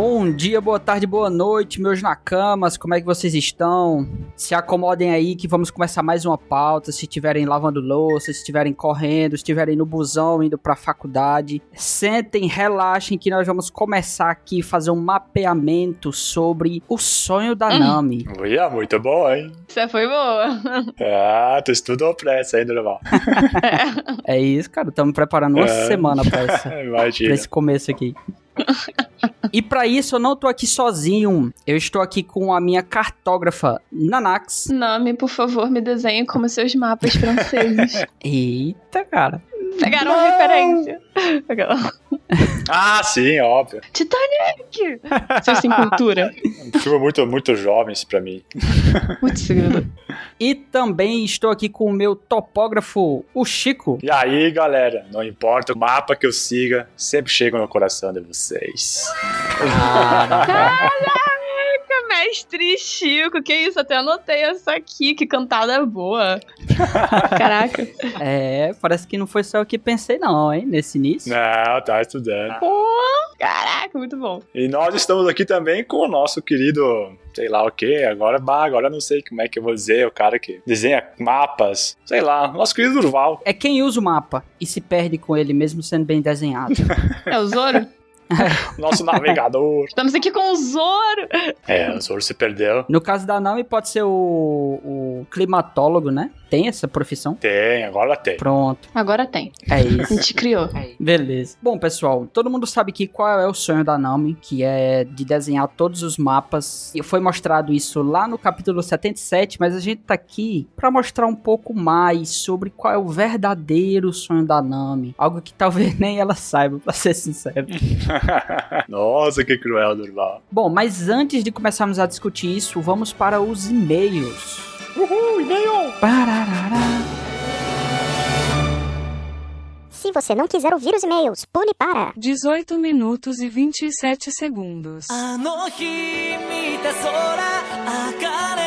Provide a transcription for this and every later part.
Bom dia, boa tarde, boa noite, meus nakamas, como é que vocês estão? Se acomodem aí que vamos começar mais uma pauta, se estiverem lavando louça, se estiverem correndo, se estiverem no busão indo pra faculdade. Sentem, relaxem que nós vamos começar aqui fazer um mapeamento sobre o sonho da Hum. Nami. Olha, muito bom, hein? Essa foi boa. Ah, tu estudou pressa, hein, normal. É isso, cara, estamos preparando uma É. semana pra, essa, pra esse começo aqui. E pra isso eu não tô aqui sozinho. Eu estou aqui com a minha cartógrafa Nanax. Nome, por favor, me desenhe como seus mapas franceses. Eita, cara. Pegaram uma referência. Ah, sim, óbvio. Titanic! Vocês têm cultura? Um filme muito, muito jovens pra mim. Putz, grilo. E também estou aqui com o meu topógrafo, o Chico. E aí, galera, não importa o mapa que eu siga, sempre chego no coração de vocês. Mestre Chico, que isso? Até anotei essa aqui, que cantada boa. Caraca. É, parece que não foi só eu que pensei não, hein, nesse início. Não, tá estudando. Pô, caraca, muito bom. E nós estamos aqui também com o nosso querido, sei lá o que, agora, bah, agora eu não sei como é que eu vou dizer, o cara que desenha mapas, sei lá, nosso querido Durval. É quem usa o mapa e se perde com ele mesmo sendo bem desenhado. É o Zoro? Nosso navegador. Estamos aqui com o Zoro. É, o Zoro se perdeu. No caso da Nami pode ser o, o climatólogo, né? Tem essa profissão? Tem, agora tem. Pronto, Agora tem. é A isso. gente criou. Beleza. Bom, pessoal, todo mundo sabe que qual é o sonho da Nami, que é de desenhar todos os mapas. E foi mostrado isso lá no capítulo 77, mas a gente tá aqui pra mostrar um pouco mais sobre qual é o verdadeiro sonho da Nami. Algo que talvez nem ela saiba, pra ser sincero. Nossa, que cruel, Durval. Bom, mas antes de começarmos a discutir isso, vamos para os e-mails. Uhul, e-mail! Pararará. Se você não quiser ouvir os e-mails, pule para. 18 minutos e 27 segundos. あの日見た空明るい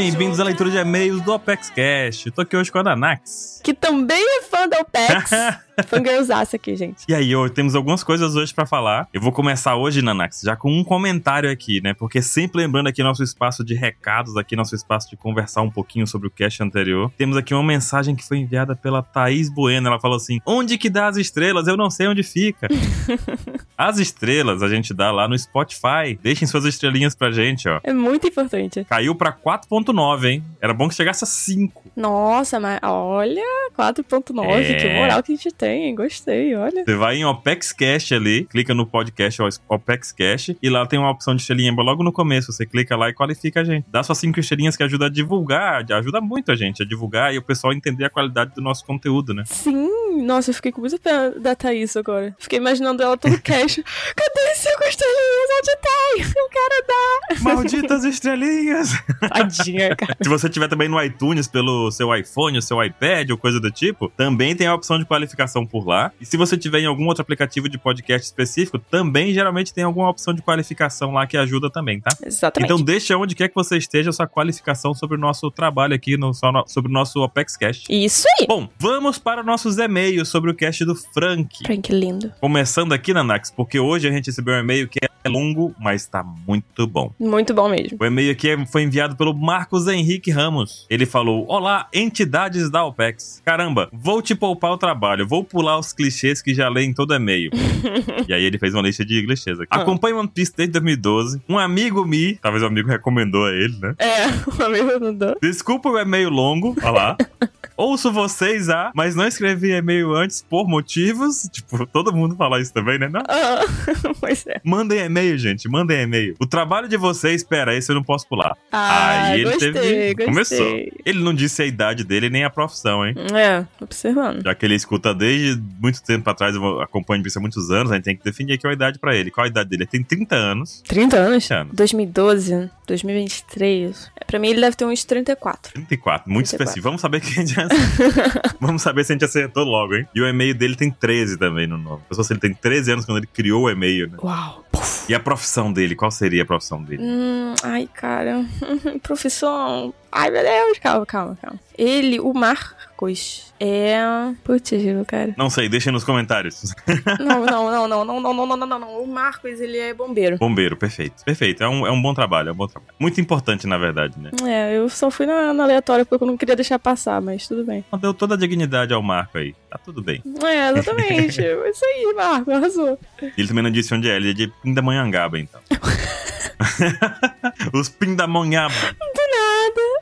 Bem-vindos à leitura de e-mails do Apex Cash. Tô aqui hoje com a Nanax. que também é fã da OPEX. Fangirlzaça aqui, gente. E aí, hoje temos algumas coisas hoje pra falar. Eu vou começar hoje, Nanax, já com um comentário aqui, né? Porque sempre lembrando aqui nosso espaço de recados, aqui nosso espaço de conversar um pouquinho sobre o cast anterior. Temos aqui uma mensagem que foi enviada pela Thaís Bueno. Ela falou assim: Onde que dá as estrelas? Eu não sei onde fica. as estrelas a gente dá lá no Spotify. Deixem suas estrelinhas pra gente, ó. É muito importante. Caiu pra 4.9, hein? Era bom que chegasse a 5. Nossa, mas olha, 4.9, É. que moral que a gente tem. Gostei, olha. Você vai em Opex Cash ali, clica no podcast Opex Cash e lá tem uma opção de estrelinha logo no começo. Você clica lá e qualifica a gente. Dá suas cinco estrelinhas que ajuda a divulgar, ajuda muito a gente a divulgar e o pessoal entender a qualidade do nosso conteúdo, né? Sim, nossa, eu fiquei com muita pena da Thaís agora. Fiquei imaginando ela todo cash. Cadê as cinco estrelinhas? Onde tem? Eu quero dar. Malditas estrelinhas! Tadinha, cara. Se você tiver também no iTunes pelo seu iPhone, o seu iPad ou coisa do tipo, também tem a opção de qualificação por lá. E se você tiver em algum outro aplicativo de podcast específico, também geralmente tem alguma opção de qualificação lá que ajuda também, tá? Exatamente. Então deixa onde quer que você esteja a sua qualificação sobre o nosso trabalho aqui, no, sobre o nosso Opex Cast. Isso aí. Bom, vamos para nossos e-mails sobre o cast do Frank. Frank lindo. Começando aqui, Nanax, porque hoje a gente recebeu um e-mail que é longo, mas tá muito bom. Muito bom mesmo. O e-mail aqui é- foi enviado pelo Marcos Henrique Ramos. Ele falou: Olá, entidades da OPEX. Caramba, vou te poupar o trabalho, vou pular os clichês que já leio em todo e-mail. e aí ele fez uma lista de clichês aqui. Ah. Acompanho One Piece desde 2012. Um amigo me, talvez o amigo recomendou a ele, né? É, o amigo não dá. Desculpa o e-mail longo, olha lá. Ouço vocês, ah, mas não escrevi e-mail antes por motivos. Tipo, todo mundo fala isso também, né? Não. Ah, pois é. Mandem e-mail, gente, mandem e-mail. O trabalho de vocês, pera, esse eu não posso pular. Ah, Aí ele gostei, teve. gostei. Começou. Ele não disse a idade dele nem a profissão, hein? É, observando. Já que ele escuta desde muito tempo atrás, eu acompanho isso há muitos anos, a gente tem que definir aqui a idade pra ele. Qual a idade dele? Ele tem 30 anos. 30 anos? 30 anos. 2012, 2023. É, Pra mim ele deve ter uns 34. 34, muito 34. específico. Vamos saber quem a gente Vamos saber se a gente acertou logo, hein? E o e-mail dele tem 13 também no nome. Pessoal, se ele tem 13 anos quando ele criou o e-mail, né? Uau. E a profissão dele? Qual seria a profissão dele? Hum, ai, cara. Profissão. Ai, meu Deus. Calma, calma, calma. Ele, o Marcos, é. Putz, cara. Não sei, deixem nos comentários. Não, não, não, não, não, não, não, não, não, não. O Marcos, ele é bombeiro. Bombeiro, perfeito. Perfeito. É um, é um bom trabalho, é um bom trabalho. Muito importante, na verdade, né? É, eu só fui na, na aleatória porque eu não queria deixar passar, mas tudo bem. Deu toda a dignidade ao Marco aí. Tá tudo bem. É, exatamente. É Isso aí, Marco, arrasou. Ele também não disse onde é, ele é de Pindamonhangaba, então. Os Pindamonhangaba.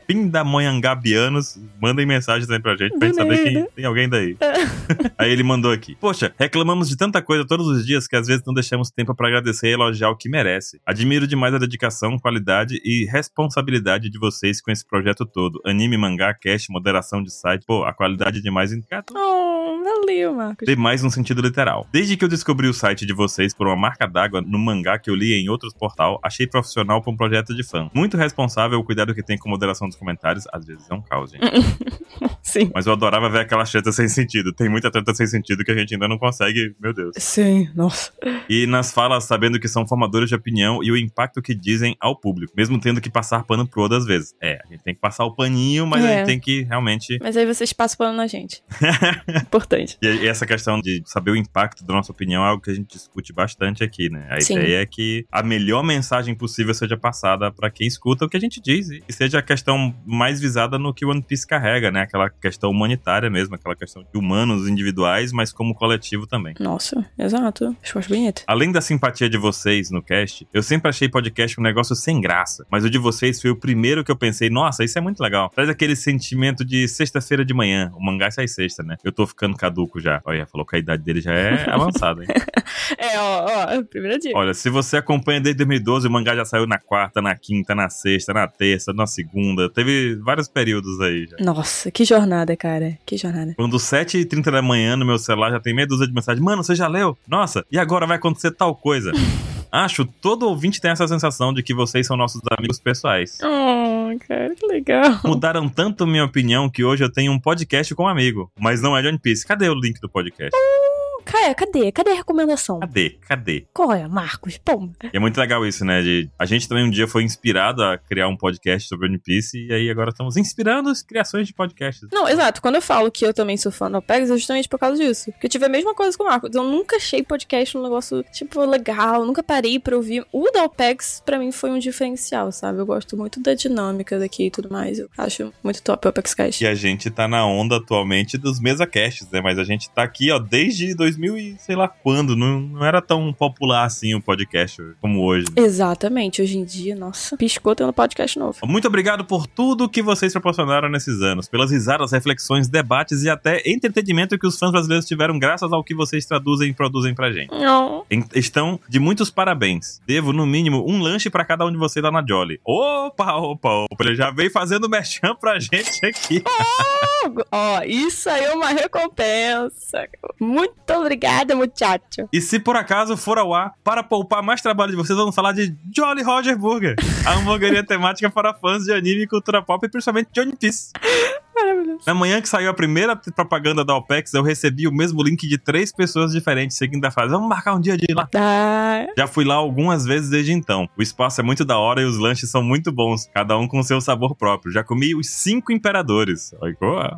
Pindamonhangabianos, mandem mensagens aí pra gente pra gente saber quem nada. tem alguém daí. aí ele mandou aqui. Poxa, reclamamos de tanta coisa todos os dias que às vezes não deixamos tempo pra agradecer e elogiar o que merece. Admiro demais a dedicação, qualidade e responsabilidade de vocês com esse projeto todo. Anime, mangá, cast, moderação de site. Pô, a qualidade é demais em Oh, valeu, Marcos. tem mais um sentido literal. Desde que eu descobri o site de vocês por uma marca d'água no mangá que eu li em outros portal, achei profissional para um projeto de fã. Muito responsável o cuidado que tem com moderação dos comentários. Às vezes é um caos, gente. Sim. Mas eu adorava ver aquela treta sem sentido. Tem muita treta sem sentido que a gente ainda não consegue, meu Deus. Sim, nossa. E nas falas, sabendo que são formadores de opinião e o impacto que dizem ao público, mesmo tendo que passar pano pro Oda às vezes. É, a gente tem que passar o paninho, mas a É. gente tem que realmente Mas aí vocês passam pano na gente. Importante. E e essa questão de saber o impacto da nossa opinião é algo que a gente discute bastante aqui, né? A Sim. ideia é que a melhor mensagem possível seja passada pra quem escuta o que a gente diz e seja a questão mais visada no que o One Piece carrega, né? Aquela questão humanitária mesmo, aquela questão de humanos individuais, mas como coletivo também. Nossa, exato. Resposta bonita. Além da simpatia de vocês no cast, eu sempre achei podcast um negócio sem graça. Mas o de vocês foi o primeiro que eu pensei, nossa, isso é muito legal. Traz aquele sentimento de sexta-feira de manhã. O mangá sai sexta, né? Eu tô ficando caduco já. Olha, falou que a idade dele já é avançada, hein? É, ó, ó, primeiro dia. Olha, se você acompanha desde 2012, o mangá já saiu na quarta, na quinta, na sexta, na terça, na segunda. Teve vários períodos aí já. Nossa, que jornada, cara. Que jornada. Quando 7h30 da manhã no meu celular já tem meia dúzia de mensagens. Mano, você já leu? Nossa, e agora vai acontecer tal coisa. Acho todo ouvinte tem essa sensação de que vocês são nossos amigos pessoais. Oh, cara, que legal. Mudaram tanto minha opinião que hoje eu tenho um podcast com um amigo. Mas não é de One Piece. Cadê o link do podcast? Cara, cadê? Cadê a recomendação? Cadê? Cadê? Qual é, Marcos? Pô, E é muito legal isso, né? De, a gente também um dia foi inspirado a criar um podcast sobre One Piece e aí agora estamos inspirando as criações de podcasts. Não, exato. Quando eu falo que eu também sou fã do Opex, é justamente por causa disso. Porque eu tive a mesma coisa com o Marcos. Eu nunca achei podcast um negócio, tipo, legal. Nunca parei pra ouvir. O da Opex, pra mim, foi um diferencial, sabe? Eu gosto muito da dinâmica daqui e tudo mais. Eu acho muito top o Opex Cast. E a gente tá na onda atualmente dos mesacasts, né? Mas a gente tá aqui, ó, desde 2000 e sei lá quando. Não, não era tão popular assim o podcast como hoje. né? Exatamente. Hoje em dia, nossa, piscou tendo podcast novo. Muito obrigado por tudo que vocês proporcionaram nesses anos, pelas risadas, reflexões, debates e até entretenimento que os fãs brasileiros tiveram graças ao que vocês traduzem e produzem pra gente. Não. Em- Estão de muitos parabéns. Devo, no mínimo, um lanche pra cada um de vocês lá na Jolly. Opa, opa, opa. Ele já veio fazendo merchan pra gente aqui. Ó, isso aí é uma recompensa. Muito obrigada, muchacho. E se por acaso for ao ar, para poupar mais trabalho de vocês, vamos falar de Jolly Roger Burger. A hamburgueria temática para fãs de anime cultura pop, e principalmente de One Piece. Maravilhoso. Na manhã que saiu a primeira propaganda da OPEX, eu recebi o mesmo link de três pessoas diferentes, seguindo a frase: Vamos marcar um dia de ir lá. Ah, Já fui lá algumas vezes desde então. O espaço é muito da hora e os lanches são muito bons, cada um com seu sabor próprio. Já comi os cinco imperadores.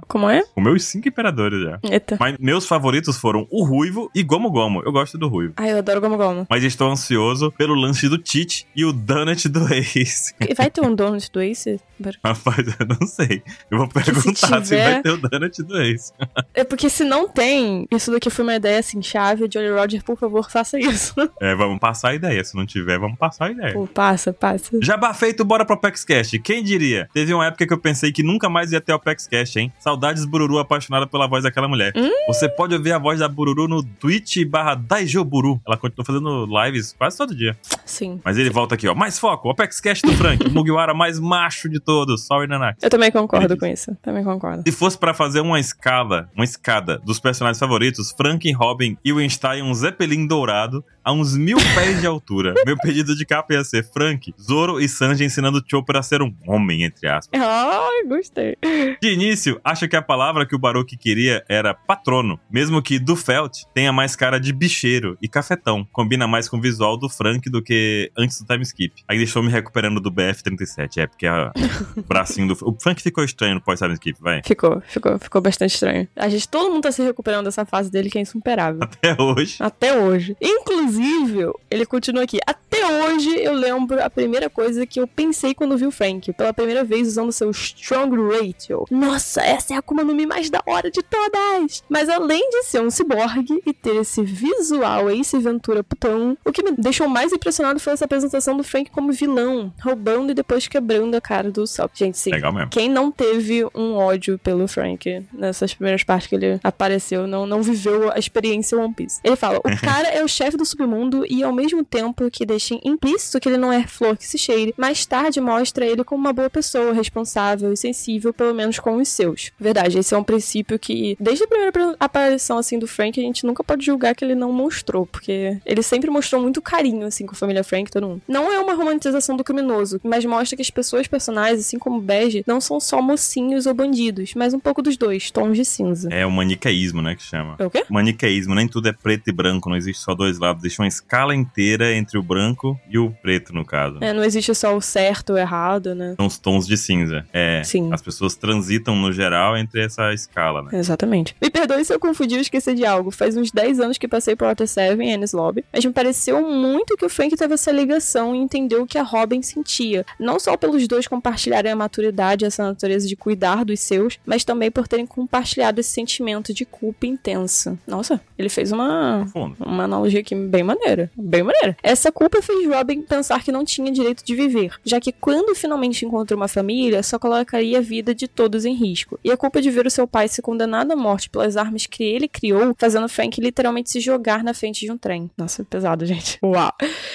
Como é? Comeu os cinco imperadores já. Eita. Mas meus favoritos foram o Ruivo e Gomo Gomo. Eu gosto do Ruivo. Ai, eu adoro Gomo Gomo. Mas estou ansioso pelo lanche do Tite e o Donut do Ace. Vai ter um donut do Ace? Rapaz, eu não sei. Eu vou perguntar se, tiver- vai ter o Donut do Ace. É porque se não tem, isso daqui foi uma ideia assim, chave. Jolly Roger, por favor, faça isso. É, vamos passar a ideia. Se não tiver, vamos passar a ideia. Pô, passa, passa. Jabá feito, bora pro PEXCast. Quem diria? Teve uma época que eu pensei que nunca mais ia ter o PEXCast, hein? Saudades Bururu apaixonada pela voz daquela mulher. Hum? Você pode ouvir a voz da Bururu no Twitch barra Daijoburu. Ela continua fazendo lives quase todo dia. Sim. Mas ele volta aqui, ó. Mais foco, o PEXCast do Frank, o Mugiwara mais macho de todos. Sorry, Nanak. Eu também concordo com isso. Também concordo. Se fosse pra fazer uma escala, uma escada dos personagens favoritos, Frank, Robin, Ewenstein, um Zeppelin dourado, a uns mil pés de altura. Meu pedido de capa ia ser Frank, Zoro e Sanji ensinando Chopper a ser um homem, entre aspas. Ai, gostei. De início, acho que a palavra que o Baruch queria era patrono, mesmo que do Felt tenha mais cara de bicheiro e cafetão. Combina mais com o visual do Frank do que antes do time skip. Aí deixou me recuperando do BF-37, é porque a- o bracinho do... O Frank ficou estranho no pós-time skip, vai. Ficou, ficou, ficou bastante estranho. A gente, todo mundo tá se recuperando dessa fase dele que é insuperável. Até hoje. Até hoje. Inclusive, ele continua aqui. Até hoje eu lembro a primeira coisa que eu pensei quando vi o Frank. Pela primeira vez usando seu Strong Ratio. Nossa, essa é a Akuma no Mi mais da hora de todas! Mas além de ser um ciborgue e ter esse visual Ace Ventura putão, o que me deixou mais impressionado foi essa apresentação do Frank como vilão, roubando e depois quebrando a cara do Sop. Gente, sim. Legal mesmo. Quem não teve um ódio pelo Frank nessas primeiras partes que ele apareceu, não, não viveu a experiência One Piece. Ele fala: o cara é o chefe do submundo e ao mesmo tempo que deixa implícito que ele não é flor que se cheire, mais tarde mostra ele como uma boa pessoa, responsável e sensível, pelo menos com os seus. Verdade, esse é um princípio que, desde a primeira aparição assim do Frank, a gente nunca pode julgar que ele não mostrou, porque ele sempre mostrou muito carinho assim com a família Frank, todo mundo. Não é uma romantização do criminoso, mas mostra que as pessoas personagens, assim como Bege, não são só mocinhos ou bandidos, mas um pouco dos dois, tons de cinza. É o maniqueísmo, né, que chama. É o quê? Maniqueísmo, nem tudo é preto e branco, não existe só dois lados, existe uma escala inteira entre o branco e o preto, no caso. É, não existe só o certo ou o errado, né? São os tons de cinza. É, Sim. as pessoas transitam no geral entre essa escala, né? Exatamente. Me perdoe se eu confundi ou esqueci de algo. Faz uns 10 anos que passei por Water 7 e Ennis Lobby, mas me pareceu muito que o Frank teve essa ligação e entendeu o que a Robin sentia. Não só pelos dois compartilharem a maturidade essa natureza de cuidar dos seus, mas também por terem compartilhado esse sentimento de culpa intensa. Nossa, ele fez uma uma analogia aqui bem maneira. Bem maneira. Essa culpa fez Robin pensar que não tinha direito de viver, já que quando finalmente encontrou uma família, só colocaria a vida de todos em risco. E a culpa de ver o seu pai ser condenado à morte pelas armas que ele criou, fazendo Frank literalmente se jogar na frente de um trem. Nossa, pesado, gente. Uau.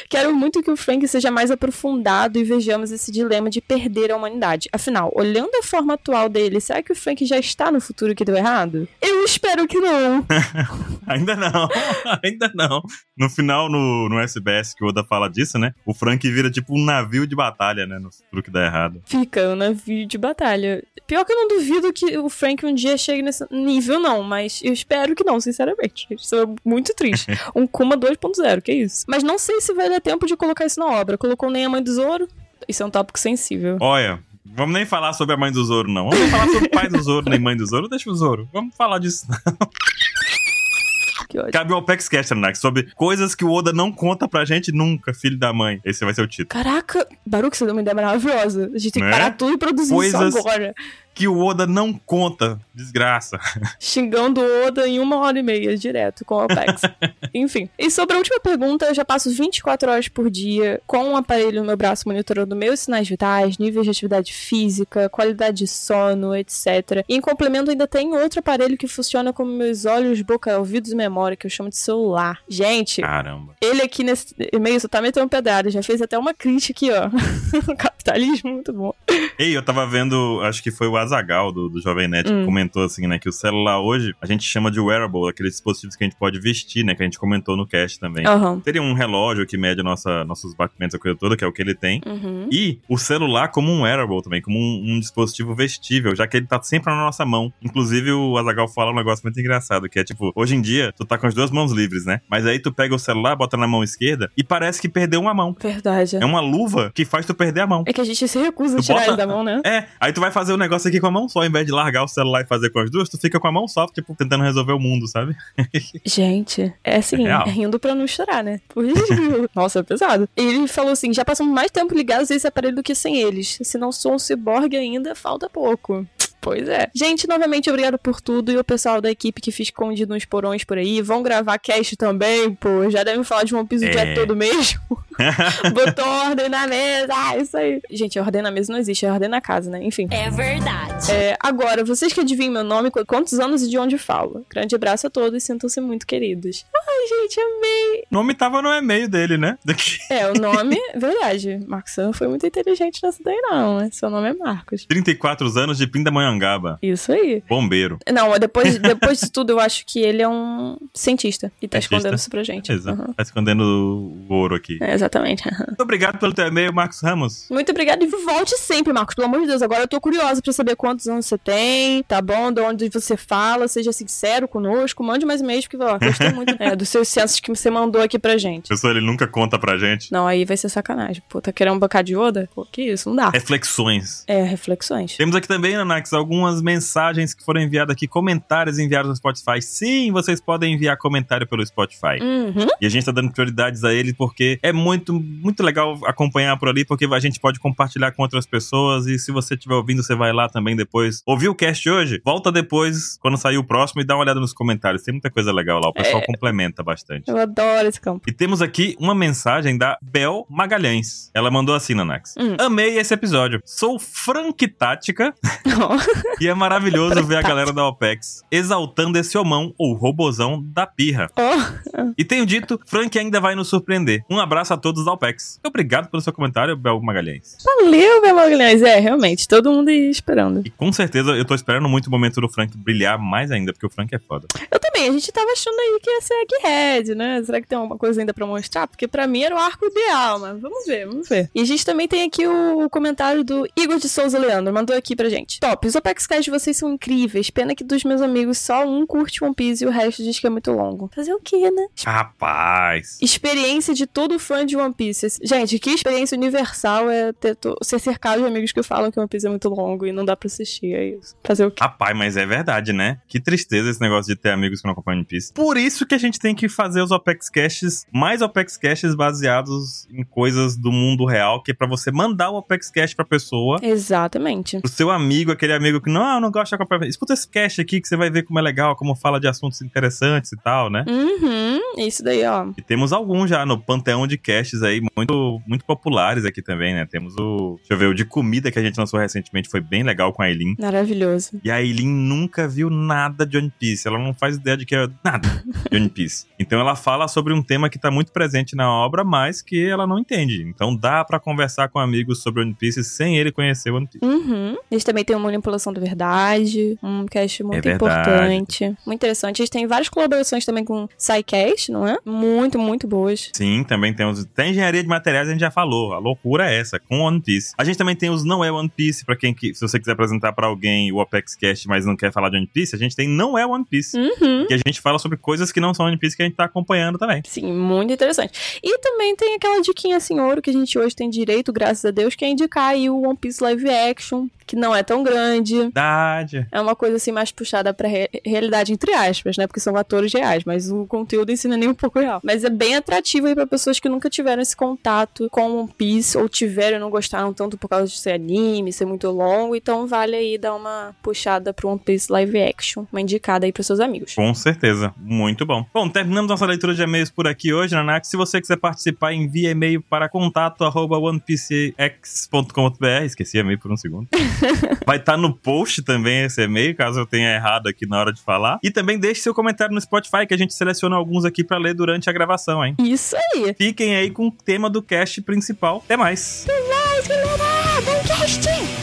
Quero muito que o Frank seja mais aprofundado e vejamos esse dilema de perder a humanidade. Afinal, olhando a forma atual dele, será que o Frank já está no futuro que deu errado? Eu espero que não. Ainda não, ainda não. No final, no, no SBS que o Oda fala disso, né? O Frank vira tipo um navio de batalha, né? No futuro que dá errado. Fica um navio de batalha. Pior que eu não duvido que o Frank um dia chegue nesse nível, não, mas eu espero que não, sinceramente. Isso é muito triste. Um Kuma 2.0, que isso. Mas não sei se vai dar tempo de colocar isso na obra. Colocou nem a mãe do Zoro. Isso é um tópico sensível. Olha, vamos nem falar sobre a mãe do Zoro, não. Vamos nem falar sobre o pai do Zoro, nem mãe do Zoro. Deixa o Zoro. Vamos falar disso. Que ódio. Cabe ao Apex Caster, né? Sobre coisas que o Oda não conta pra gente nunca, filho da mãe. Esse vai ser o título. Caraca, Baruch, você deu uma ideia maravilhosa. A gente tem que Né? parar tudo e produzir Coisas- isso agora. Que o Oda não conta. Desgraça. Xingando o Oda em uma hora e meia, direto, com o Apex. Enfim. E sobre a última pergunta, eu já passo 24 horas por dia com um aparelho no meu braço monitorando meus sinais vitais, níveis de atividade física, qualidade de sono, etc. E em complemento ainda tem outro aparelho que funciona como meus olhos, boca, ouvidos e memória, que eu chamo de celular. Gente, Caramba. ele aqui nesse e-mail só tá metendo pedrada, já fez até uma crítica aqui, ó. Capitalismo, muito bom. Ei, eu tava vendo, acho que foi o Azagal do, do Jovem Nerd Hum. que comentou assim, né? Que o celular hoje a gente chama de wearable, aqueles dispositivos que a gente pode vestir, né? Que a gente comentou no cast também. Teria um relógio que mede a nossa, nossos batimentos, a coisa toda, que é o que ele tem. Uhum. E o celular como um wearable também, como um, um dispositivo vestível, já que ele tá sempre na nossa mão. Inclusive, o Azagal fala um negócio muito engraçado, que é tipo, hoje em dia, tu tá com as duas mãos livres, né? Mas aí tu pega o celular, bota na mão esquerda e parece que perdeu uma mão. Verdade. É uma luva que faz tu perder a mão. É que a gente se recusa a Tu tirar bota- ele da mão, né? É, aí tu vai fazer o negócio aqui com a mão só, ao invés de largar o celular e fazer com as duas, tu fica com a mão só, tipo, tentando resolver o mundo, sabe? Gente, é assim, É rindo pra não chorar, né? Nossa, é pesado. Ele falou assim: já passamos mais tempo ligados a esse aparelho do que sem eles. Se não sou um ciborgue ainda, falta pouco. Pois é. Gente, novamente, obrigado por tudo. E o pessoal da equipe que fica escondido nos porões por aí. Vão gravar cast também, pô. Já devem falar de One Piece o É. dia todo mesmo. Botou ordem na mesa. Ah, isso aí. Gente, ordem na mesa não existe, é ordem na casa, né? Enfim. É verdade. É, agora, vocês que adivinham meu nome, qu- quantos anos e de onde falo? Grande abraço a todos e sintam-se muito queridos. Ai, gente, amei. O nome tava no e-mail dele, né? Daqui. É, o nome, verdade. Marcos não foi muito inteligente nessa daí, não? Seu nome é Marcos. 34 anos de Pindamonhangaba. Isso aí. Bombeiro. Não, depois, depois de tudo, eu acho que ele é um cientista. E tá Cientista? escondendo isso pra gente. Exato. Uhum. Tá escondendo o ouro aqui. É, exatamente. Muito obrigado pelo teu e-mail, Marcos Ramos. Muito obrigada e volte sempre, Marcos. Pelo amor de Deus, agora eu tô curiosa pra saber quantos anos você tem, tá bom? De onde você fala, seja sincero conosco, mande mais e-mails, porque ó, gostei muito é, dos seus censos que você mandou aqui pra gente. Pessoal, ele nunca conta pra gente. Não, aí vai ser sacanagem. Pô, tá querendo um bocado de Oda? Pô, que isso, não dá. Reflexões. É, reflexões. Temos aqui também, Nanax, algumas mensagens que foram enviadas aqui, comentários enviados no Spotify. Sim, vocês podem enviar comentário pelo Spotify. Uhum. E a gente tá dando prioridades a ele porque é muito, muito legal acompanhar por ali, porque a gente pode compartilhar com outras pessoas. E se você estiver ouvindo, você vai lá também depois. Ouviu o cast hoje? Volta depois, quando sair o próximo, e dá uma olhada nos comentários. Tem muita coisa legal lá. O pessoal É. complementa bastante. Eu adoro esse campo. E temos aqui uma mensagem da Bel Magalhães. Ela mandou assim, Nanax. Hum. Amei esse episódio. Sou Frank Tática e é maravilhoso ver a galera da OPEX exaltando esse homão ou robozão da pirra. Ó, E tenho dito, Frank ainda vai nos surpreender. Um abraço a todos da OPEX. Obrigado pelo seu comentário, Bel Magalhães. valeu, meu Magalhães. É, realmente, todo mundo ia esperando. E com certeza eu tô esperando muito o momento do Frank brilhar mais ainda, porque o Frank é foda. Eu também, a gente tava achando aí que ia ser Egghead, né? Será que tem alguma coisa ainda pra mostrar? Porque pra mim era o arco ideal, mas vamos ver, vamos ver. E a gente também tem aqui o comentário do Igor de Souza Leandro, mandou aqui pra gente. Top, os De vocês são incríveis, pena que dos meus amigos só um curte One Piece e o resto diz que é muito longo. Fazer o quê, né? Rapaz. Experiência de todo fã de One Piece. Gente, que experiência universal é ter to- ser cercado de amigos que falam que One Piece é muito longo e não dá pra assistir, é isso. Fazer o quê? Rapaz, mas é verdade, né? Que tristeza esse negócio de ter amigos que não acompanham One Piece. Por isso que a gente tem que fazer os Opex Caches, mais Opex Caches baseados em coisas do mundo real, que é pra você mandar o Opex Cache pra pessoa. Exatamente. Pro seu amigo, aquele amigo que não, não gosto de acompanhar. Escuta esse cache aqui que você vai ver como é legal, como fala de assuntos interessantes e tal, né? Uhum, isso daí, ó. E temos alguns já no panteão de caches aí, muito, muito populares aqui também, né? Temos o. Deixa eu ver, o de comida que a gente lançou recentemente foi bem legal com a Aileen. Maravilhoso. E a Aileen nunca viu nada de One Piece. Ela não faz ideia de que é nada de One Piece. Então ela fala sobre um tema que tá muito presente na obra, mas que ela não entende. Então dá pra conversar com amigos sobre One Piece sem ele conhecer One Piece. Uhum. Eles também têm uma manipulação da verdade, um cast muito É importante. Muito interessante. Eles têm várias colaborações também com SciCast, não é? Muito, muito boas. Sim, também temos. Tem engenharia de materiais, a gente já falou. A loucura é essa, com One Piece. A gente também tem os Não É One Piece, pra quem que, se você quiser apresentar pra alguém o Apex Cast, mas não quer falar de One Piece, a gente tem Não É One Piece. Uhum. Que a gente fala sobre coisas que não são One Piece que a gente tá acompanhando também. Sim, muito interessante. E também tem aquela diquinha assim, ouro, que a gente hoje tem direito, graças a Deus, que é indicar aí o One Piece Live Action, que não é tão grande. Verdade. É uma coisa assim mais puxada pra re- realidade, entre aspas, né? Porque são atores reais, mas o conteúdo em si não é nem um pouco real. Mas é bem atrativo aí pra pessoas que nunca tiveram esse contato com One Piece, ou tiveram e não gostaram tanto por causa de ser anime, ser muito longo. Então vale aí dar uma puxada pro One Piece Live Action, uma indicada aí pros seus amigos. Com certeza. Muito bom. Bom, terminamos nossa leitura de e-mails por aqui hoje, Nanak. Se você quiser participar, envie e-mail para contato arroba onepiecex.com.br. Esqueci e-mail por um segundo. Vai estar no post também esse e-mail, caso eu tenha errado aqui na hora de falar. E também deixe seu comentário no Spotify, que a gente seleciona alguns aqui para ler durante a gravação, hein? Isso aí! Fiquem aí com o tema do cast principal. Até mais! Mas, galera, bom!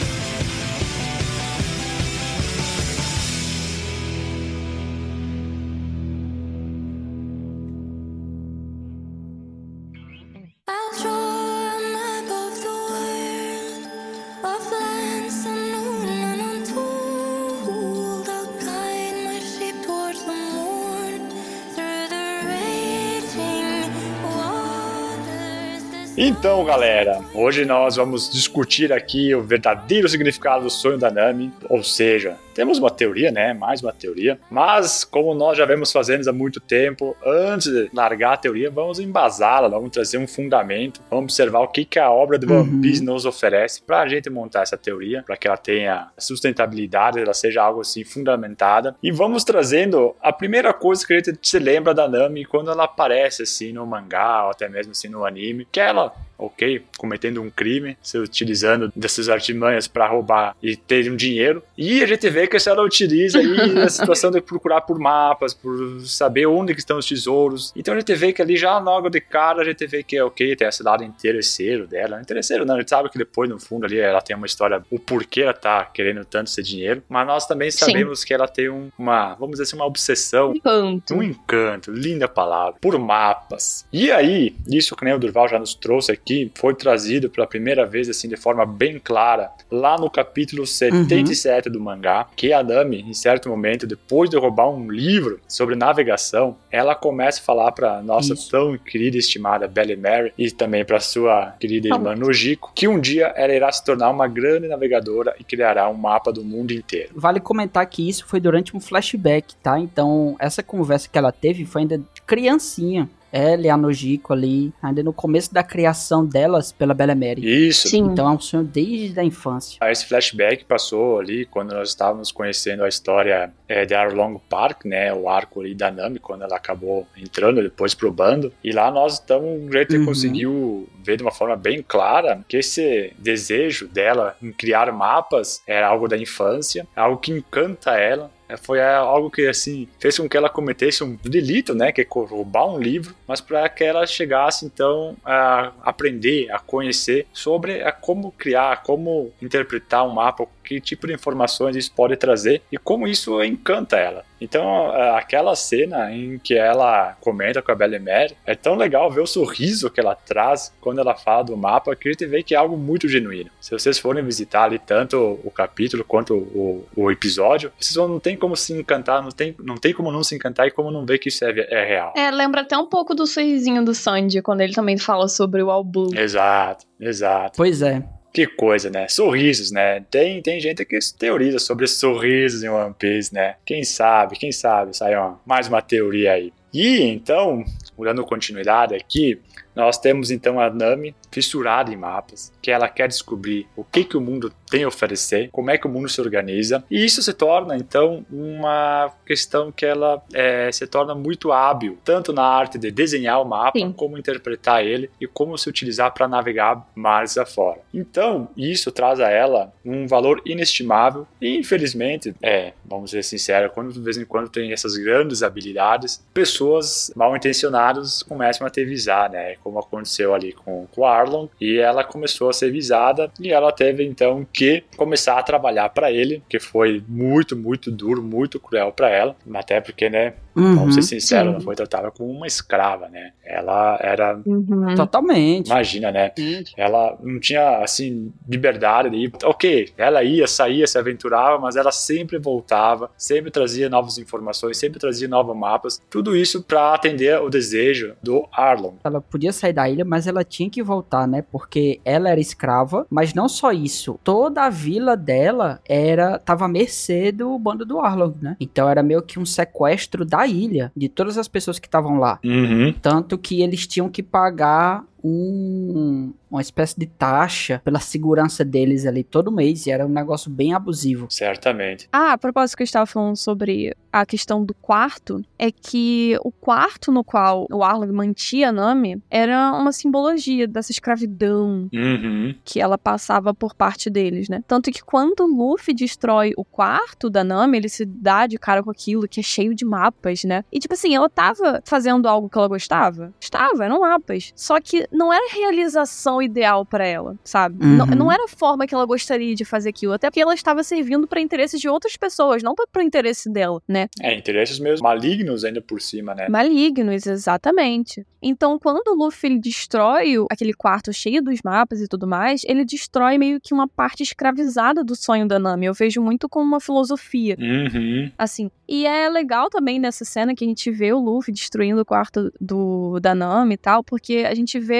Então, galera, hoje nós vamos discutir aqui o verdadeiro significado do sonho da Nami, ou seja, temos uma teoria, né? Mais uma teoria, mas como nós já vemos fazendo há muito tempo, antes de largar a teoria, vamos embasá-la, vamos trazer um fundamento, vamos observar o que, que a obra do One Uhum. Piece nos oferece para a gente montar essa teoria, para que ela tenha sustentabilidade, ela seja algo assim fundamentada. E vamos trazendo a primeira coisa que a gente se lembra da Nami quando ela aparece assim no mangá, ou até mesmo assim no anime, que ela ok? Cometendo um crime, se utilizando dessas artimanhas para roubar e ter um dinheiro. E a gente vê que ela utiliza aí a situação de procurar por mapas, por saber onde que estão os tesouros. Então a gente vê que ali já logo de cara a gente vê que, ok, tem esse lado interesseiro dela. Interesseiro não, a gente sabe que depois no fundo ali ela tem uma história, o porquê ela tá querendo tanto esse dinheiro. Mas nós também Sim. sabemos que ela tem um- uma, vamos dizer assim, uma obsessão Encanto. um encanto, linda palavra, por mapas. E aí, isso que nem o Durval já nos trouxe aqui, foi trazido pela primeira vez, assim, de forma bem clara, lá no capítulo 77 do mangá, que a Nami, em certo momento, depois de roubar um livro sobre navegação, ela começa a falar pra nossa Isso. tão querida e estimada Belle Mary, e também pra sua querida irmã Nojiko, que um dia ela irá se tornar uma grande navegadora e criará um mapa do mundo inteiro. Vale comentar que isso foi durante um flashback, tá? Então, essa conversa que ela teve foi ainda criancinha. Ela e a Nojiko ali, ainda no começo da criação delas pela Bella Mary. Isso. Sim. Então é um sonho desde a infância. Ah, Esse flashback passou ali quando nós estávamos conhecendo a história é, de Arlong Park, né? O arco ali da Nami, quando ela acabou entrando depois pro bando. E lá nós então a gente Uhum. conseguiu ver de uma forma bem clara que esse desejo dela em criar mapas era algo da infância, algo que encanta ela. É, Foi é, algo que assim fez com que ela cometesse um delito, né, que é roubar um livro, mas para que ela chegasse então a aprender, a conhecer sobre a como criar, como interpretar um mapa, que tipo de informações isso pode trazer e como isso encanta ela. Então, aquela cena em que ela comenta com a Belle Mère, é tão legal ver o sorriso que ela traz quando ela fala do mapa, que a gente vê que é algo muito genuíno. Se vocês forem visitar ali tanto o capítulo quanto o, o episódio, vocês vão- não tem como se encantar, não tem, não tem como não se encantar e como não ver que isso é, é real. É, lembra até um pouco do sorrisinho do Sandy, quando ele também fala sobre o All Blue. Exato, exato. Pois é. Que coisa, né? Sorrisos, né? Tem, tem gente que teoriza sobre sorrisos em One Piece, né? Quem sabe, quem sabe, sai uma, mais uma teoria aí. E então, dando continuidade aqui, nós temos então a Nami fissurada em mapas, que ela quer descobrir o que, que o mundo tem a oferecer, como é que o mundo se organiza, e isso se torna então uma questão que ela é, se torna muito hábil, tanto na arte de desenhar o mapa, Sim. como interpretar ele e como se utilizar para navegar mares afora. Então, isso traz a ela um valor inestimável e, infelizmente, é, vamos ser sinceros, quando de vez em quando tem essas grandes habilidades, pessoas mal intencionadas começam a ter visar, né? Como aconteceu ali com, com a Arlon, e ela começou a ser visada e ela teve então que começar a trabalhar para ele, que foi muito, muito duro, muito cruel para ela, até porque, né? Uhum, Vamos ser sinceros, sim. ela foi tratada como uma escrava, né? Ela era Uhum. Totalmente. Imagina, né? Ela não tinha, assim, liberdade de ir. Ok, ela ia, saía, se aventurava, mas ela sempre voltava, sempre trazia novas informações, sempre trazia novos mapas. Tudo isso para atender o desejo do Arlon. Ela podia sair da ilha, mas ela tinha que voltar, né? Porque ela era escrava, mas não só isso. Toda a vila dela era tava à mercê do bando do Arlong, né? Então era meio que um sequestro da ilha, de todas as pessoas que estavam lá. Uhum. Tanto que eles tinham que pagar um, uma espécie de taxa pela segurança deles ali todo mês. E era um negócio bem abusivo. Certamente. Ah, a propósito que eu estava falando sobre a questão do quarto, é que o quarto no qual o Arlong mantinha a Nami era uma simbologia dessa escravidão Uhum. que ela passava por parte deles, né? Tanto que quando o Luffy destrói o quarto da Nami, ele se dá de cara com aquilo que é cheio de mapas, né? E tipo assim, ela tava fazendo algo que ela gostava? Estava, eram mapas. Só que não era a realização ideal pra ela, sabe? Uhum. Não, não era a forma que ela gostaria de fazer aquilo, até porque ela estava servindo pra interesses de outras pessoas, não pra- pro interesse dela, né? É, interesses mesmo malignos ainda por cima, né? Malignos, exatamente. Então, quando o Luffy ele destrói o- aquele quarto cheio dos mapas e tudo mais, ele destrói meio que uma parte escravizada do sonho da Nami. Eu vejo muito como uma filosofia. Uhum. Assim, e é legal também nessa cena que a gente vê o Luffy destruindo o quarto do, da Nami e tal, porque a gente vê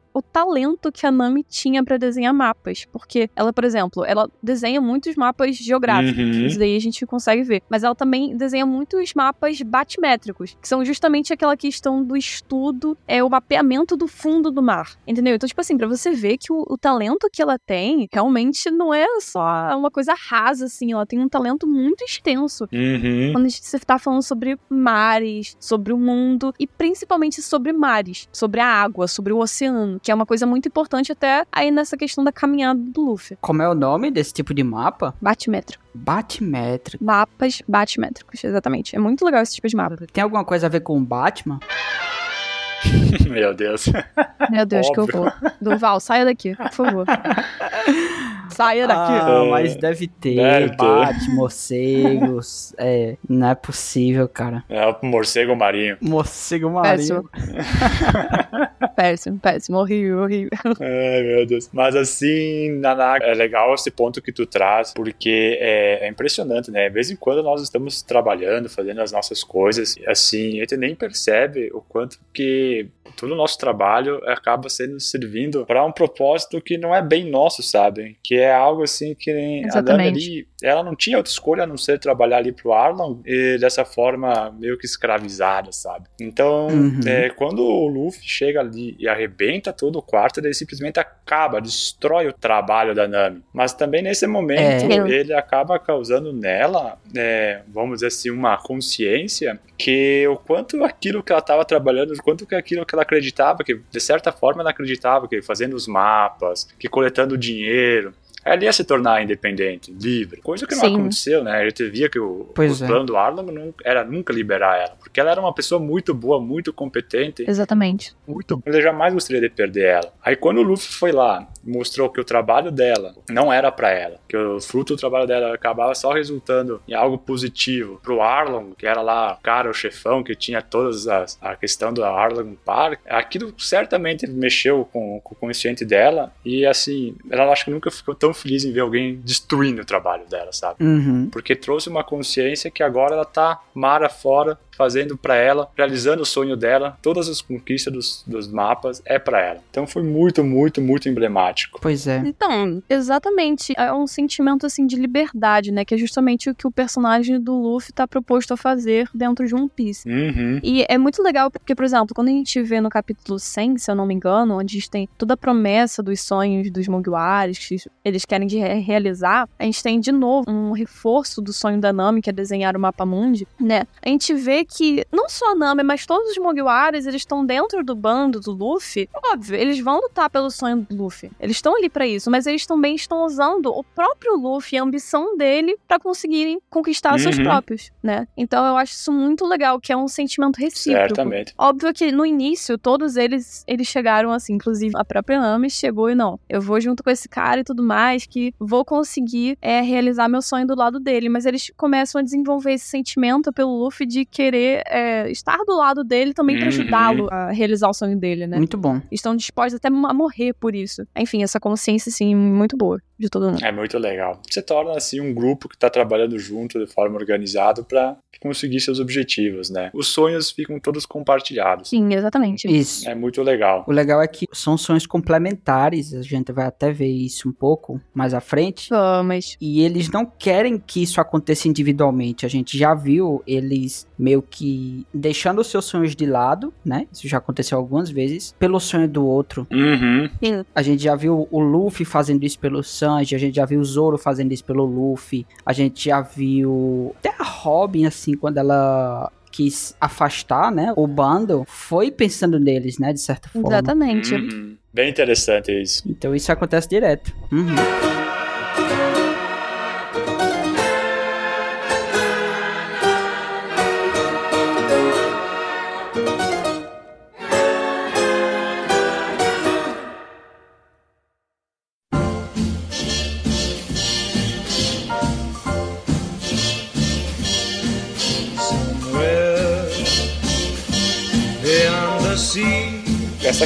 o talento que a Nami tinha pra desenhar mapas. Porque ela, por exemplo, ela desenha muitos mapas geográficos. Uhum. Isso daí a gente consegue ver. Mas ela também desenha muitos mapas batimétricos, que são justamente aquela questão do estudo, é o mapeamento do fundo do mar. Entendeu? Então, tipo assim, pra você ver que o, o talento que ela tem realmente não é só uma coisa rasa, assim. Ela tem um talento muito extenso. Uhum. Quando você tá falando sobre mares, sobre o mundo e principalmente sobre mares, sobre a água, sobre o oceano. Que é uma coisa muito importante até aí nessa questão da caminhada do Luffy. Como é o nome desse tipo de mapa? Batimétrico. Batimétrico. Mapas batimétricos, exatamente. É muito legal esse tipo de mapa. Tem alguma coisa a ver com o Batman? Meu Deus. Meu Deus, que Óbvio. horror. Durval, saia daqui, por favor. saia daqui. Ah, mas deve ter. Deve ter. Bate, morcegos. é, não é possível, cara. É o morcego marinho. Morcego Péssimo. marinho. péssimo, péssimo. Horrível, horrível. Ai, meu Deus. Mas assim, Naná, é legal esse ponto que tu traz, porque é, é impressionante, né? De vez em quando nós estamos trabalhando, fazendo as nossas coisas, assim, a gente nem percebe o quanto que todo o nosso trabalho acaba sendo servindo para um propósito que não é bem nosso, sabe? Que é algo assim que nem a Dani Exatamente. Ela não tinha outra escolha a não ser trabalhar ali pro Arlon e dessa forma meio que escravizada, sabe? Então, Uhum. é, quando o Luffy chega ali e arrebenta todo o quarto, ele simplesmente acaba, destrói o trabalho da Nami. Mas também nesse momento, É. ele acaba causando nela, é, vamos dizer assim, uma consciência que o quanto aquilo que ela estava trabalhando, o quanto que aquilo que ela acreditava, que de certa forma ela acreditava que fazendo os mapas, que coletando dinheiro, ela ia se tornar independente, livre. Coisa que não Sim. aconteceu, né? A gente via que o, Pois o é. plano do Arlong não era nunca liberar ela, porque ela era uma pessoa muito boa, muito competente, Exatamente. muito. Ele jamais gostaria de perder ela. Aí quando o Luffy foi lá, mostrou que o trabalho dela não era pra ela, que o fruto do trabalho dela acabava só resultando em algo positivo pro Arlong, que era lá o cara, o chefão, que tinha todas as a questão do Arlong Park, aquilo certamente mexeu com, com o consciente dela e assim, ela acho que nunca ficou tão feliz em ver alguém destruindo o trabalho dela, sabe? Uhum. porque trouxe uma consciência que agora ela tá mara fora, fazendo pra ela, realizando o sonho dela, todas as conquistas dos, dos mapas é pra ela. Então foi muito, muito, muito emblemático. Pois é. Então, exatamente. É um sentimento, assim, de liberdade, né? Que é justamente o que o personagem do Luffy tá proposto a fazer dentro de One Piece. Uhum. E é muito legal porque, por exemplo, quando a gente vê no capítulo 100, se eu não me engano, onde a gente tem toda a promessa dos sonhos dos Mugiwaras que eles querem de re- realizar, a gente tem de novo um reforço do sonho da Nami, que é desenhar o mapa mundi, né? A gente vê que não só a Nami, mas todos os Mugiwaras, eles estão dentro do bando do Luffy. Óbvio, eles vão lutar pelo sonho do Luffy. Eles estão ali pra isso, mas eles também estão usando o próprio Luffy, a ambição dele, pra conseguirem conquistar os seus Uhum. próprios, né? Então eu acho isso muito legal, que é um sentimento recíproco. Certamente. Óbvio que no início, todos eles, eles chegaram assim, inclusive a própria Nami chegou e não, eu vou junto com esse cara e tudo mais, que vou conseguir é, realizar meu sonho do lado dele. Mas eles começam a desenvolver esse sentimento pelo Luffy de querer é, estar do lado dele também pra Uhum. ajudá-lo a realizar o sonho dele, né? Muito bom. Estão dispostos até a morrer por isso. Enfim, essa consciência, assim, muito boa de todo mundo. É muito legal. Você torna assim um grupo que tá trabalhando junto de forma organizada pra conseguir seus objetivos, né? Os sonhos ficam todos compartilhados. Sim, exatamente. Isso. É muito legal. O legal é que são sonhos complementares, a gente vai até ver isso um pouco mais à frente. Vamos. E eles não querem que isso aconteça individualmente. A gente já viu eles meio que deixando os seus sonhos de lado, né? Isso já aconteceu algumas vezes, pelo sonho do outro. Uhum. Sim. A gente já viu o Luffy fazendo isso pelo Sanji, a gente já viu o Zoro fazendo isso pelo Luffy, a gente já viu até a Robin, assim, quando ela quis afastar, né, o bando, foi pensando neles, né, de certa forma. Exatamente. Uhum. Bem interessante isso. Então isso acontece direto. Uhum.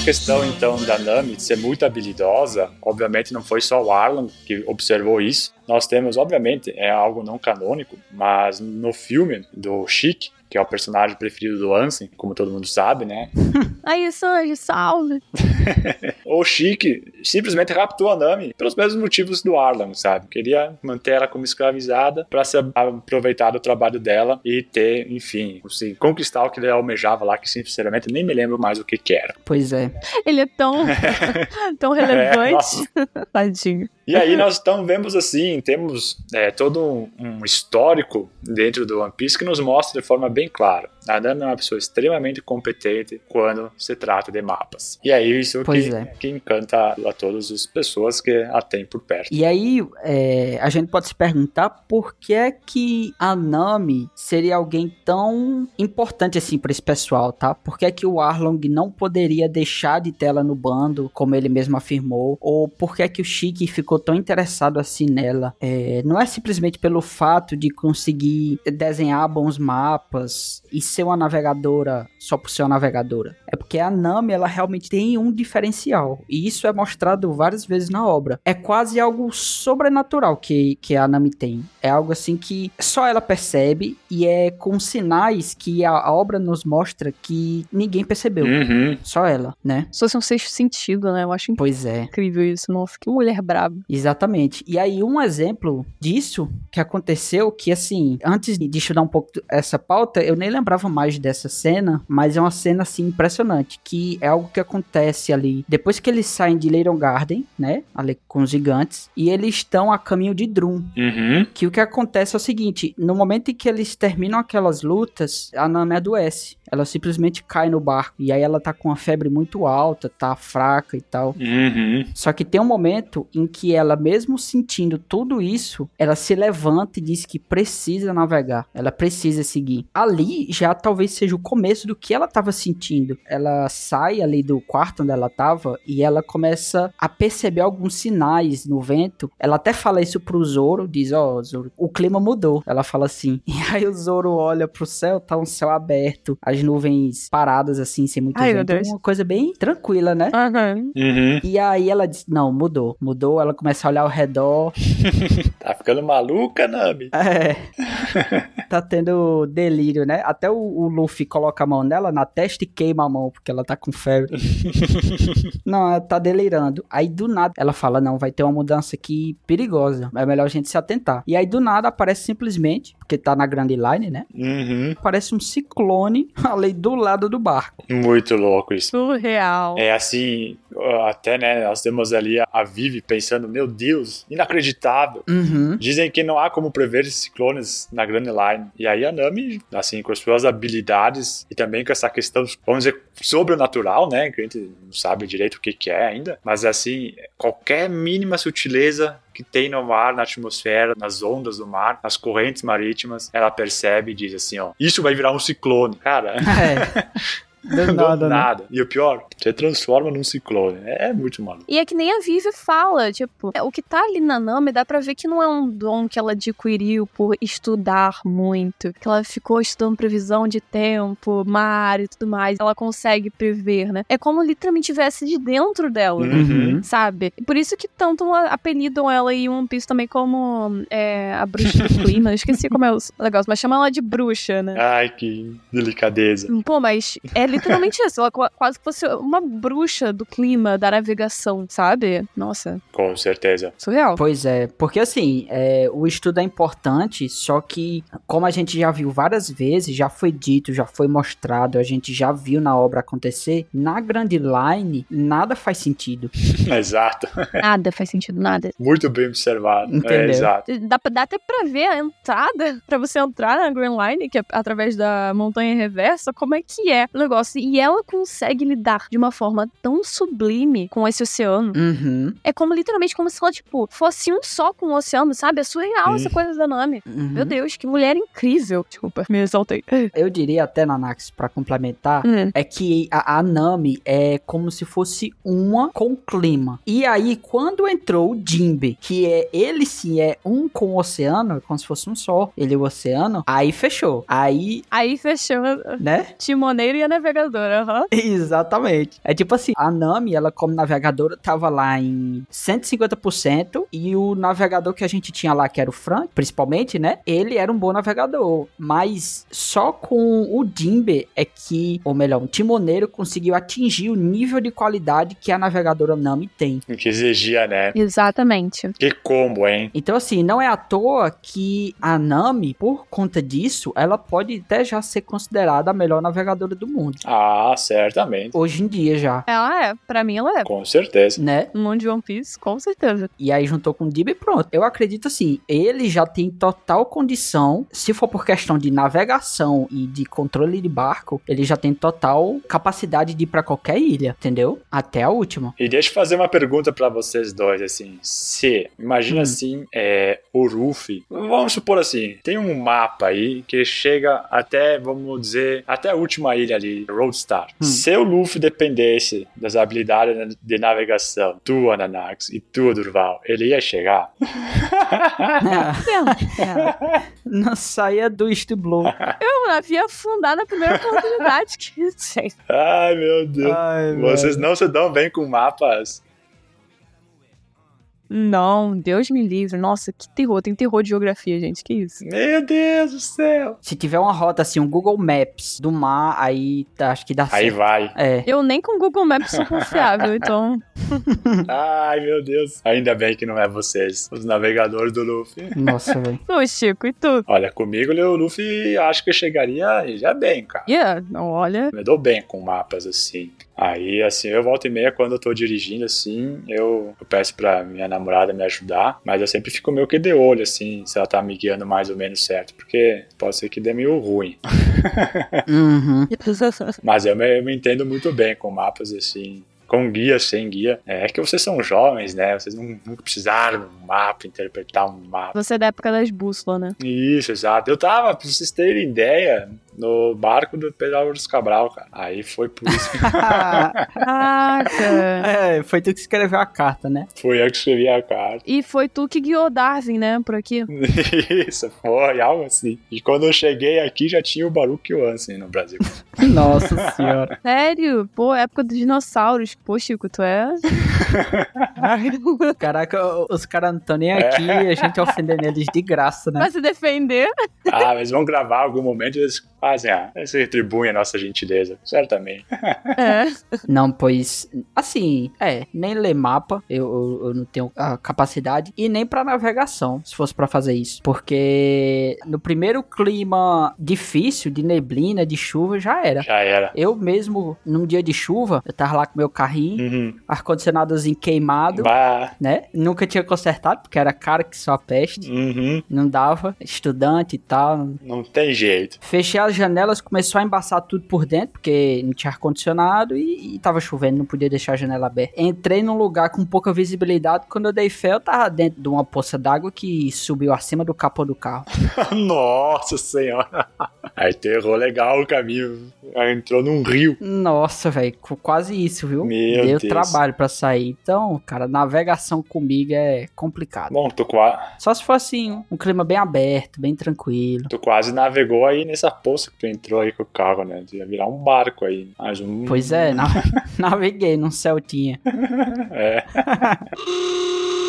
Questão, então, da Nami ser muito habilidosa, obviamente não foi só o Arlon que observou isso. Nós temos, obviamente, é algo não canônico, mas no filme do Chic, que é o personagem preferido do Ansem, como todo mundo sabe, né? Aí, Sanji, salve. O Chic simplesmente raptou a Nami pelos mesmos motivos do Arlon, sabe? Queria manter ela como escravizada para se aproveitar do trabalho dela e ter, enfim, conseguir conquistar o que ele almejava lá, que sinceramente nem me lembro mais o que que era. Pois é. Ele é tão, tão É, relevante. nossa. Tadinho. E aí nós então vemos assim, temos é, todo um, um histórico dentro do One Piece que nos mostra de forma bem clara. A Nami é uma pessoa extremamente competente quando se trata de mapas. E é isso Pois que, é. que encanta a todas as pessoas que a têm por perto. E aí, é, a gente pode se perguntar por que é que a Nami seria alguém tão importante assim pra esse pessoal, tá? Por que é que o Arlong não poderia deixar de ter ela no bando, como ele mesmo afirmou? Ou por que é que o Shiki ficou tão interessado assim nela? É, não é simplesmente pelo fato de conseguir desenhar bons mapas e ser uma navegadora só por ser uma navegadora. É porque a Nami, ela realmente tem um diferencial. E isso é mostrado várias vezes na obra. É quase algo sobrenatural que, que a Nami tem. É algo assim que só ela percebe e é com sinais que a, a obra nos mostra que ninguém percebeu. Uhum. Só ela, né? Se fosse um sexto sentido, né? Eu acho Pois é. incrível isso. Nossa, que mulher braba. Exatamente. E aí, um exemplo disso que aconteceu, que assim, antes de estudar um pouco essa pauta, eu nem lembrava mais dessa cena, mas é uma cena assim impressionante, que é algo que acontece ali depois que eles saem de Leiron Garden, né, ali com os gigantes, e eles estão a caminho de Drum. Uhum. Que o que acontece é o seguinte, no momento em que eles terminam aquelas lutas, a Nami adoece. Ela simplesmente cai no barco. E aí ela tá com uma febre muito alta, tá fraca e tal. Uhum. Só que tem um momento em que ela, mesmo sentindo tudo isso, ela se levanta e diz que precisa navegar. Ela precisa seguir. Ali já talvez seja o começo do que ela tava sentindo. Ela sai ali do quarto onde ela tava e ela começa a perceber alguns sinais no vento. Ela até fala isso pro Zoro, diz: Ó, Zoro, o clima mudou. Ela fala assim. E aí o Zoro olha pro céu, tá um céu aberto, as nuvens paradas assim, sem muito Ai, vento. Uma coisa bem tranquila, né? Uhum. E aí ela diz, não, mudou, mudou, ela começa a olhar ao redor, Tá ficando maluca, Nami? é, tá tendo delírio, né? Até o, o Luffy coloca a mão nela na testa e queima a mão, porque ela tá com febre. não, ela tá delirando. Aí do nada, ela fala, não, vai ter uma mudança aqui perigosa, é melhor a gente se atentar. E aí do nada aparece simplesmente, porque tá na Grand Line, né? Uhum. Aparece um ciclone ali do lado do barco. Muito louco isso. Surreal. É assim, até né, nós temos ali a Vivi pensando, meu Deus, inacreditável. Uhum. Dizem que não há como prever esses ciclones na Grand Line. E aí a Nami, assim, com as suas habilidades e também com essa questão, vamos dizer, sobrenatural, né? Que a gente não sabe direito o que, que é ainda. Mas assim, qualquer mínima sutileza que tem no mar, na atmosfera, nas ondas do mar, nas correntes marítimas, ela percebe e diz assim, ó, isso vai virar um ciclone. Cara, É. Do do nada, nada. né? E o pior, você transforma num ciclone. É muito maluco. E é que nem a Vivi fala, tipo, é, o que tá ali na Nami dá pra ver que não é um dom que ela adquiriu por estudar muito, que ela ficou estudando previsão de tempo, mar e tudo mais, ela consegue prever, né? É como literalmente tivesse de dentro dela, Uhum. sabe? E por isso que tanto apelidam ela em One Piece também como é, a bruxa do clima, eu esqueci como é o negócio, mas chamam ela de bruxa, né? Ai, que delicadeza. Pô, mas é literalmente isso. Ela qua- quase que fosse uma bruxa do clima, da navegação, sabe? Nossa, Com certeza. surreal. Pois é, porque assim, é, o estudo é importante, só que, como a gente já viu várias vezes, já foi dito, já foi mostrado, a gente já viu na obra acontecer, na Grand Line, nada faz sentido. Exato. Nada faz sentido, nada. Muito bem observado. É, Entendeu? exato. Dá, dá até pra ver a entrada, pra você entrar na Grand Line, que é através da montanha reversa, como é que é o negócio. E ela consegue lidar de uma forma tão sublime com esse oceano. Uhum, É como literalmente como se ela, tipo, fosse um só com o oceano, sabe? É surreal essa coisa da Nami. uhum. Meu Deus, que mulher incrível. Desculpa, me exaltei. Eu diria até, Nanax, pra complementar, Hum. é que a, a Nami é como se fosse uma com o clima. E aí, quando entrou o Jinbe, que é ele sim é um com o oceano, é como se fosse um só, ele e o oceano, aí fechou. Aí, Aí fechou né? Timoneiro e a navegadora, aham. Exatamente. É tipo assim, a Nami, ela como navegadora, tava lá em 150% e o navegador que a gente tinha lá, que era o Frank, principalmente, né? Ele era um bom navegador, mas só com o Jimbe é que, ou melhor, um timoneiro conseguiu atingir o nível de qualidade que a navegadora Nami tem. O que exigia, né? Exatamente. Que combo, hein? Então, assim, não é à toa que a Nami, por conta disso, ela pode até já ser considerada a melhor navegadora do mundo. Ah, certamente. Hoje em dia já, Ela é, pra mim ela é. Com certeza. né? No mundo de One Piece, com certeza. E aí juntou com o Dib e pronto. Eu acredito assim, ele já tem total condição, se for por questão de navegação e de controle de barco, ele já tem total capacidade de ir pra qualquer ilha, entendeu? Até a última. E deixa eu fazer uma pergunta pra vocês dois, assim. Se, imagina Hum. assim, é, o Ruffy, vamos supor assim, tem um mapa aí que chega até, vamos dizer, até a última ilha ali, Roadstar. Hum. Se o Luffy dependesse das habilidades de navegação do Ananax e do Durval, ele ia chegar? Não saia do East Blue. Eu havia afundar na primeira oportunidade que. Ai, meu Deus. Ai, Vocês não se dão bem com mapas. Não, Deus me livre. Nossa, que terror. Tem terror de geografia, gente. Que isso? Meu Deus do céu. Se tiver uma rota assim, um Google Maps do mar, aí tá- acho que dá Aí certo. vai. É. Eu nem com Google Maps sou confiável, então. Ai, meu Deus. Ainda bem que não é vocês, os navegadores do Luffy. Nossa, velho. Ô, Chico, e tu? Olha, comigo o Luffy acho que chegaria já bem, cara. Yeah, não, olha. Me dou bem com mapas assim. Aí, assim, eu volto e meia quando eu tô dirigindo, assim, eu, eu peço pra minha namorada me ajudar, mas eu sempre fico meio que de olho, assim, se ela tá me guiando mais ou menos certo, porque pode ser que dê meio ruim. Uhum. Mas eu me, eu me entendo muito bem com mapas, assim, com guia, sem guia. É que vocês são jovens, né? Vocês não, nunca precisaram de um mapa, interpretar um mapa. Você é da época das bússolas, né? Isso, exato. Eu tava, pra vocês terem ideia, no barco do Pedro Álvares Cabral, cara. Aí foi por isso que Caraca! é, foi tu que escreveu a carta, né? fui eu que escrevi a carta. E foi tu que guiou Darwin, né, por aqui? Isso, foi algo assim. E quando eu cheguei aqui, já tinha o Baruch Hansen no Brasil. Nossa senhora. Sério? Pô, época dos dinossauros. Pô, Chico, tu é. Caraca, os caras não estão nem aqui e a gente ofendendo eles de graça, né? Vai se defender? ah, mas vão gravar algum momento e eles fazem, ah, eles retribuem a nossa gentileza. Certamente. É. Não, pois, assim, é, nem ler mapa, eu, eu, eu não tenho a capacidade, e nem pra navegação, se fosse pra fazer isso. Porque no primeiro clima difícil, de neblina, de chuva, já era. Já era. Eu mesmo, num dia de chuva, eu tava lá com meu carrinho, Uhum. ar-condicionadozinho queimado, Bah. né? Nunca tinha consertado, porque era caro que só peste. Uhum. Não dava, estudante e tal. Não tem jeito. Fechei as janelas, começou a embaçar tudo por dentro, porque não tinha ar-condicionado e, e tava chovendo, não podia deixar a janela aberta. Entrei num lugar com pouca visibilidade, quando eu dei fé, eu tava dentro de uma poça d'água que subiu acima do capô do carro. Nossa senhora. Aí terror legal o caminho. Aí entrou num rio. Nossa, velho, quase isso, viu? Meu Deu Deus. trabalho pra sair. Então, cara, navegação comigo é complicado. Bom, tu, qua- Só se for assim, um clima bem aberto, bem tranquilo. tu quase navegou aí nessa poça que tu entrou aí com o carro, né? Ia virar um barco aí. Mas um... Pois é, na- naveguei num Celtinha. É.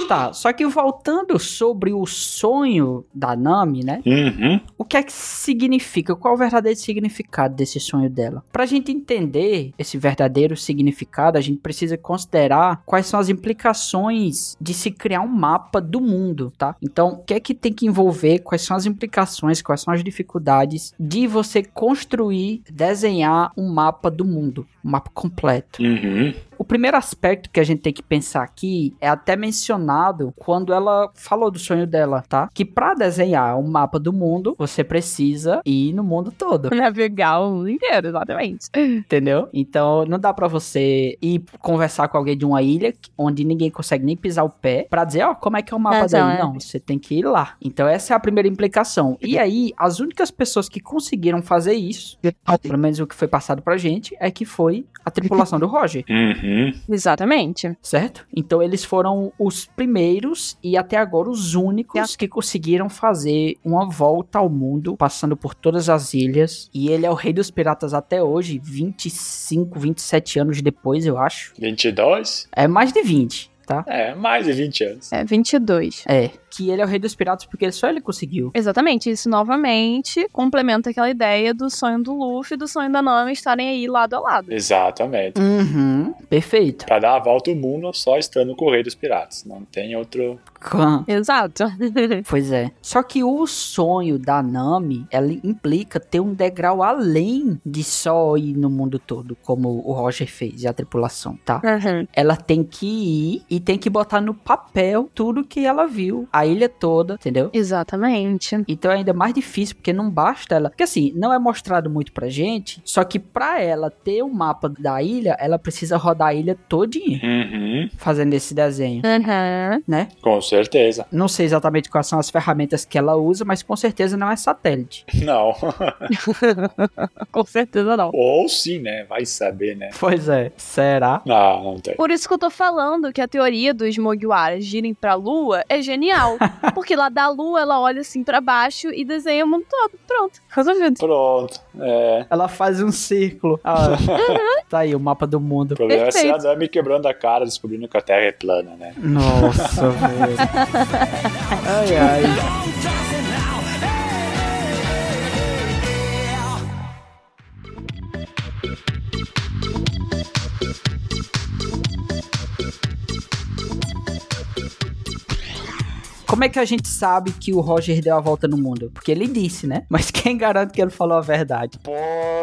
Tá, só que voltando sobre o sonho da Nami, né? Uhum. O que é que significa? Qual é o verdadeiro significado desse sonho dela? Pra gente entender esse verdadeiro significado, a gente precisa considerar quais são as implicações de se criar um mapa do mundo, tá? Então, o que é que tem que envolver? Quais são as implicações? Quais são as dificuldades de você construir, desenhar um mapa do mundo, um mapa completo? Uhum. O primeiro aspecto que a gente tem que pensar aqui é até mencionado quando ela falou do sonho dela, tá? Que pra desenhar um mapa do mundo, você precisa ir no mundo todo, Navegar o mundo inteiro, exatamente. entendeu? Então não dá pra você ir conversar com alguém de uma ilha onde ninguém consegue nem pisar o pé pra dizer, ó, como é que é o mapa Não, daí? é. Não, você tem que ir lá. Então essa é a primeira implicação. E aí, as únicas pessoas que conseguiram fazer isso, pelo menos o que foi passado pra gente, é que foi a tripulação do Roger. Uhum. Exatamente. certo? Então eles foram os primeiros e até agora os únicos que conseguiram fazer uma volta ao mundo, passando por todas as ilhas. E ele é o rei dos piratas até hoje, 25, 27 anos depois, eu acho. 22? É mais de 20, tá? É, mais de 20 anos. É 22. É, que ele é o rei dos piratas porque só ele conseguiu. Exatamente, isso novamente complementa aquela ideia do sonho do Luffy e do sonho da Nami estarem aí lado a lado. Exatamente. Uhum, perfeito. Pra dar a volta ao mundo só estando com o Rei dos Piratas. Não tem outro. Khan. Exato. Pois é. Só que o sonho da Nami, ela implica ter um degrau além de só ir no mundo todo, como o Roger fez e a tripulação, tá? Uhum. Ela tem que ir e tem que botar no papel tudo que ela viu, a ilha toda, entendeu? Exatamente. Então é ainda mais difícil, porque não basta ela. Porque assim, não é mostrado muito pra gente, só que pra ela ter o mapa da ilha, ela precisa rodar a ilha todinha, Uhum, fazendo esse desenho, Uhum. né? com certeza. Não sei exatamente quais são as ferramentas que ela usa, mas com certeza não é satélite. Não. Com certeza não. Ou sim, né? Vai saber, né? Pois é. Será? Não, não tem. Por isso que eu tô falando que a teoria dos Mogwaras girem pra lua é genial. Porque lá da lua ela olha assim pra baixo e desenha o mundo todo. Pronto, resolvido. Pronto. É. Ela faz um círculo. Ah, tá aí o mapa do mundo. O problema é ser a Perfeito. Nami quebrando a cara, descobrindo que a Terra é plana, né? Nossa, velho. Ai, ai. Como é que a gente sabe que o Roger deu a volta no mundo? Porque ele disse, né? Mas quem garante que ele falou a verdade?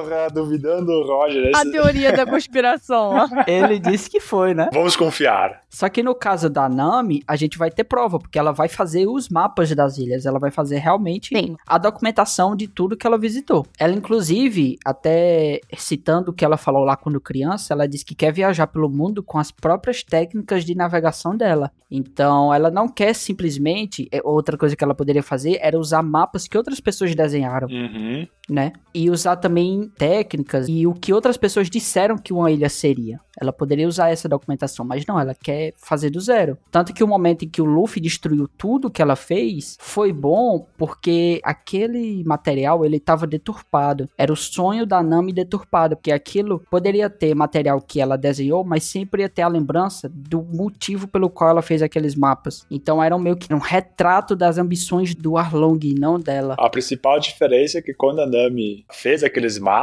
Porra, duvidando o Roger. A teoria da conspiração. ó. Ele disse que foi, né? Vamos confiar. Só que no caso da Nami, a gente vai ter prova, porque ela vai fazer os mapas das ilhas, ela vai fazer realmente Sim. a documentação de tudo que ela visitou. Ela, inclusive, até citando o que ela falou lá quando criança, ela disse que quer viajar pelo mundo com as próprias técnicas de navegação dela. Então, ela não quer simplesmente. é, Outra coisa que ela poderia fazer era usar mapas que outras pessoas desenharam Uhum. né? E usar também técnicas e o que outras pessoas disseram que uma ilha seria. Ela poderia usar essa documentação, mas não, ela quer fazer do zero. Tanto que o momento em que o Luffy destruiu tudo que ela fez foi bom porque aquele material ele estava deturpado. Era o sonho da Nami deturpado, porque aquilo poderia ter material que ela desenhou, mas sempre ia ter a lembrança do motivo pelo qual ela fez aqueles mapas. Então era meio que um retrato das ambições do Arlong e não dela. A principal diferença é que quando a Nami fez aqueles mapas,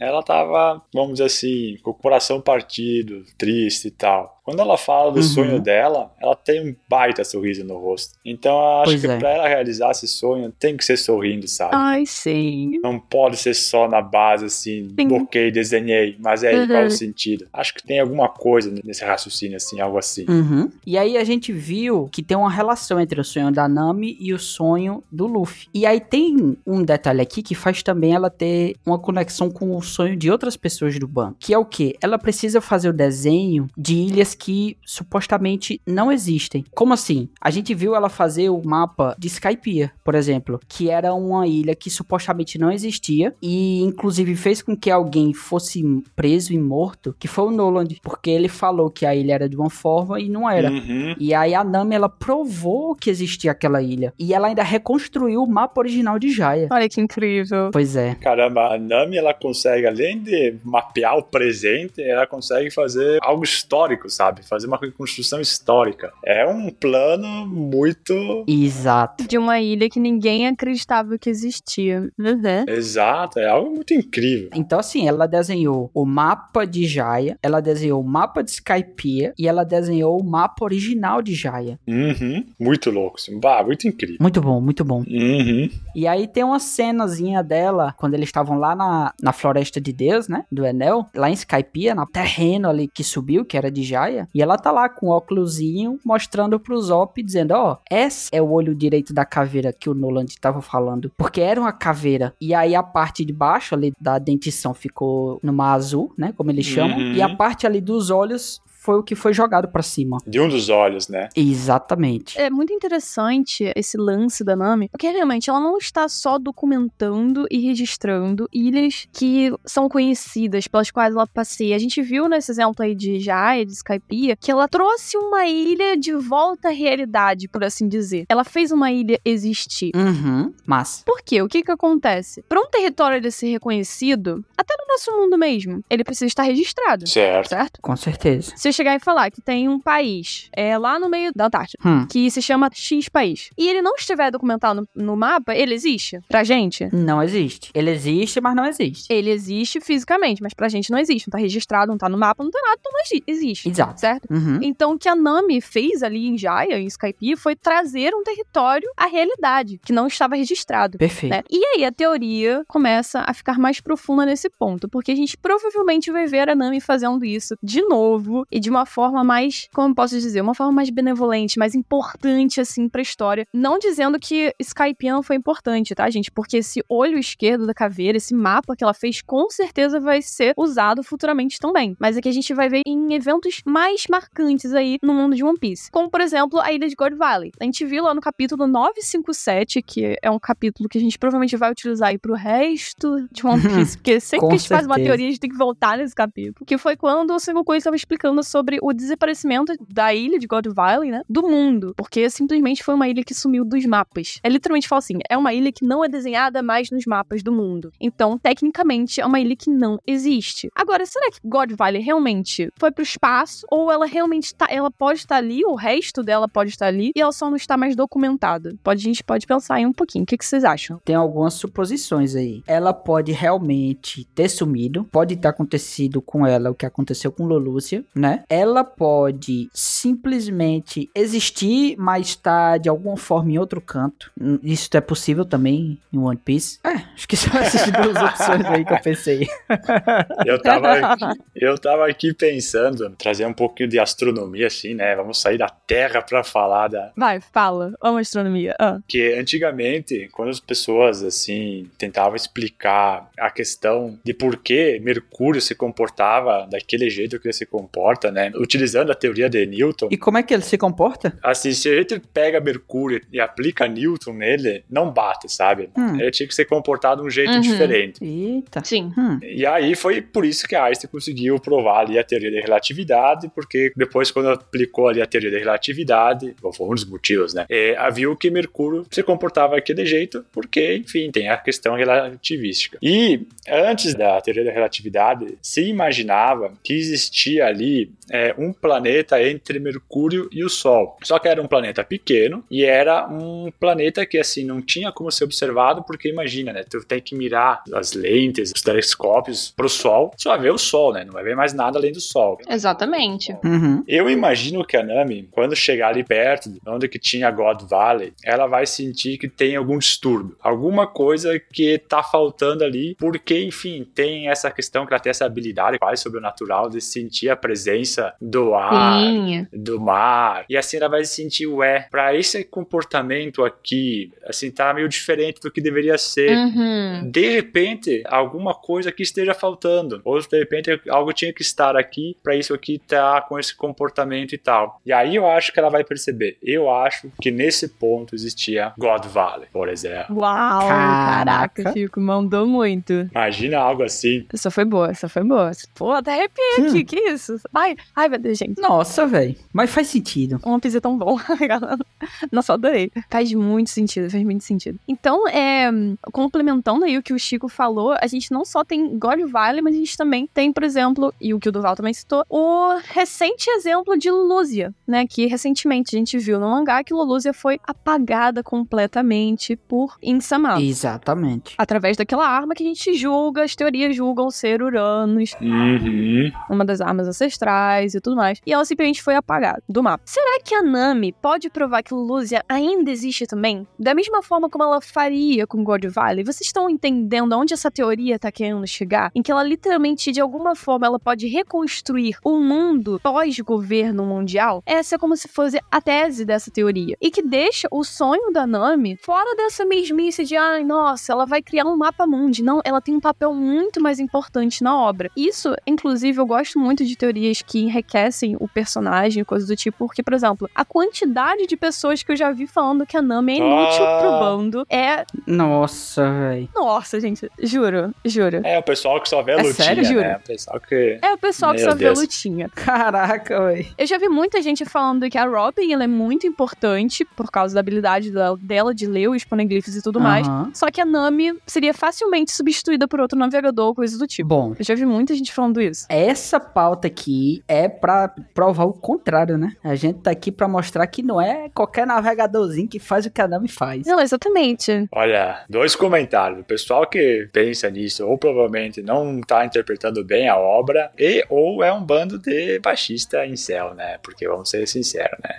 ela tava, vamos dizer assim, com o coração partido, triste e tal. Quando ela fala do Uhum. sonho dela, ela tem um baita sorriso no rosto. Então eu acho Pois que é. pra ela realizar esse sonho, tem que ser sorrindo, sabe? Ai, sim. Não pode ser só na base assim, Sim. bloqueei, desenhei, mas qual é Uhum. o sentido? Acho que tem alguma coisa nesse raciocínio, assim, algo assim. Uhum. E aí a gente viu que tem uma relação entre o sonho da Nami e o sonho do Luffy. E aí tem um detalhe aqui que faz também ela ter uma conexão com o sonho de outras pessoas do banco. Que é o quê? Ela precisa fazer o desenho de ilhas que supostamente não existem. Como assim? A gente viu ela fazer o mapa de Skypiea, por exemplo, que era uma ilha que supostamente não existia e inclusive fez com que alguém fosse preso e morto, que foi o Noland, porque ele falou que a ilha era de uma forma e não era. Uhum. E aí a Nami, ela provou que existia aquela ilha. E ela ainda reconstruiu o mapa original de Jaya. Olha que incrível. Pois é. Caramba, a Nami ela consegue, além de mapear o presente, ela consegue fazer algo histórico, sabe? Fazer uma reconstrução histórica. É um plano muito Exato. De uma ilha que ninguém acreditava que existia. Uhum. exato, é algo muito incrível. Então, assim, ela desenhou o mapa de Jaya, ela desenhou o mapa de Skypiea e ela desenhou o mapa original de Jaya. Uhum. Muito louco, assim. bah, muito incrível. Muito bom, muito bom. Uhum. E aí tem uma cenazinha dela, quando eles estavam lá na, na Floresta de Deus, né? Do Enel, lá em Skypiea, no terreno ali que subiu, que era de Jaya. E ela tá lá com o óculosinho, mostrando pro Zop, dizendo, ó, esse é o olho direito da caveira que o Noland tava falando. Porque era uma caveira. E aí a parte de baixo ali da dentição ficou numa azul, né? Como eles chamam. Uhum. E a parte ali dos olhos foi o que foi jogado pra cima. De um dos olhos, né? Exatamente. É muito interessante esse lance da Nami, porque realmente ela não está só documentando e registrando ilhas que são conhecidas, pelas quais ela passeia. A gente viu nesse exemplo aí de Jaya, de Skypiea, que ela trouxe uma ilha de volta à realidade, por assim dizer. Ela fez uma ilha existir. Uhum, massa. Por quê? O que que acontece? Para um território ele ser reconhecido, até no nosso mundo mesmo, ele precisa estar registrado. Certo. Certo? Com certeza. Se chegar e falar que tem um país é, lá no meio da Antártida Hum. que se chama X país e ele não estiver documentado no, no mapa, ele existe pra gente? Não existe. Ele existe, mas não existe. Ele existe fisicamente, mas pra gente não existe. Não tá registrado, não tá no mapa, não tem nada, então não exi- existe. Exato. Certo? Uhum. Então, o que a Nami fez ali em Jaya, em Skype, foi trazer um território à realidade, que não estava registrado. Perfeito. né? E aí a teoria começa a ficar mais profunda nesse ponto, porque a gente provavelmente vai ver a Nami fazendo isso de novo e de uma forma mais, como eu posso dizer, uma forma mais benevolente, mais importante assim pra história. Não dizendo que Skypian foi importante, tá, gente? Porque esse olho esquerdo da caveira, esse mapa que ela fez, com certeza vai ser usado futuramente também. Mas é que a gente vai ver em eventos mais marcantes aí no mundo de One Piece. Como, por exemplo, a ilha de God Valley. A gente viu lá no capítulo 957, que é um capítulo que a gente provavelmente vai utilizar aí pro resto de One Piece, porque sempre que a gente faz uma certeza. teoria, a gente tem que voltar nesse capítulo. Que foi quando o Sengoku estava explicando sobre o desaparecimento da ilha de God Valley, né? Do mundo. Porque simplesmente foi uma ilha que sumiu dos mapas. É literalmente fala assim: é uma ilha que não é desenhada mais nos mapas do mundo. Então, tecnicamente, é uma ilha que não existe. Agora, será que God Valley realmente foi pro espaço? Ou ela realmente tá. Ela pode estar ali, o resto dela pode estar ali, e ela só não está mais documentada? Pode, a gente pode pensar aí um pouquinho. O que, que vocês acham? Tem algumas suposições aí. Ela pode realmente ter sumido. Pode ter acontecido com ela o que aconteceu com Lolúcia, né? Ela pode simplesmente existir, mas estar de alguma forma em outro canto. Isso é possível também em One Piece. É, acho que são essas duas opções aí que eu pensei. Eu tava, aqui, eu tava aqui pensando, trazer um pouquinho de astronomia, assim, né? Vamos sair da Terra pra falar da. Vai, fala. Amo astronomia. Ah. Que antigamente, quando as pessoas, assim, tentavam explicar a questão de por que Mercúrio se comportava daquele jeito que ele se comporta, né? Utilizando a teoria de Newton. E como é que ele se comporta? Assim, se a gente pega Mercúrio e aplica Newton nele, não bate, sabe? Hum. Ele tinha que ser comportado de um jeito Uhum. diferente. Eita. Sim. Hum. E aí foi por isso que a Einstein conseguiu provar ali a teoria da relatividade, porque depois quando aplicou ali a teoria da relatividade, bom, foi um dos motivos, né? É, viu que Mercúrio se comportava daquele jeito, porque, enfim, tem a questão relativística. E antes da teoria da relatividade, se imaginava que existia ali é, um planeta entre Mercúrio e o Sol. Só que era um planeta pequeno e era um planeta que, assim, não tinha como ser observado, porque imagina, né? Tu tem que mirar as lentes, os telescópios pro Sol, só vai ver o Sol, né? Não vai ver mais nada além do Sol. Exatamente. Uhum. Eu imagino que a Nami, quando chegar ali perto de onde que tinha God Valley, ela vai sentir que tem algum distúrbio, alguma coisa que tá faltando ali, porque, enfim, tem essa questão que ela tem essa habilidade quase sobrenatural de sentir a presença do ar, Sim. do mar. E assim ela vai sentir, ué, pra esse comportamento aqui, assim, tá meio diferente do que deveria ser. Uhum. De repente, alguma coisa aqui esteja faltando. Ou de repente, algo tinha que estar aqui pra isso aqui tá com esse comportamento e tal. E aí eu acho que ela vai perceber. Eu acho que nesse ponto existia God Valley, por exemplo. Uau, Caraca. caraca, Chico, mandou muito. Imagina algo assim. Essa foi boa, essa foi boa. Pô, até arrepiei aqui, que isso? Ai, ai, meu Deus, gente. Nossa, velho. Mas faz sentido. One Piece é tão bom. Nossa, eu adorei. Faz muito sentido, faz muito sentido. Então, é, complementando aí o que o Chico falou, a gente não só tem God Valley, mas a gente também tem, por exemplo, e o que o Duval também citou, o recente exemplo de Lulúzia, né? Que recentemente a gente viu no mangá que Lulúzia foi apagada completamente por Insama. Exatamente. Através daquela arma que a gente julga, as teorias julgam ser Uranus, Uhum. uma das armas ancestrais e tudo mais. E ela simplesmente foi apagada do mapa. Será que a Nami pode provar que Lúcia ainda existe também? Da mesma forma como ela faria com God Valley? Vocês estão entendendo aonde essa teoria tá querendo chegar? Em que ela literalmente, de alguma forma, ela pode reconstruir o mundo pós-governo mundial? Essa é como se fosse a tese dessa teoria. E que deixa o sonho da Nami fora dessa mesmice de, ai, nossa, ela vai criar um mapa mundi. Não, ela tem um papel muito mais importante na obra. Isso, inclusive, eu gosto muito de teorias que enriquecem o personagem e coisas do tipo, porque, por exemplo, a quantidade de pessoas que eu já vi falando que a Nami é inútil Ah. pro bando é. Nossa, velho. Nossa, gente, juro, juro. É, o pessoal que só vê a É lutinha, sério, juro? né? O pessoal que... É o pessoal que Meu só vê Deus. lutinha. Caraca, velho. Eu já vi muita gente falando que a Robin ela é muito importante por causa da habilidade dela, de ler os poneglyphs e tudo mais. Aham. Só que a Nami seria facilmente substituída por outro navegador ou coisa do tipo. Bom, Eu já vi muita gente falando isso. essa pauta aqui é pra provar o contrário, né? A gente tá aqui pra mostrar que não é qualquer navegadorzinho que faz o que a Nami faz. Não, exatamente. Olha, dois comentários. O pessoal que pensa nisso, ou provavelmente não tá interpretando bem a obra, e ou é um bando de baixista em céu, né? Porque vamos ser sinceros, né?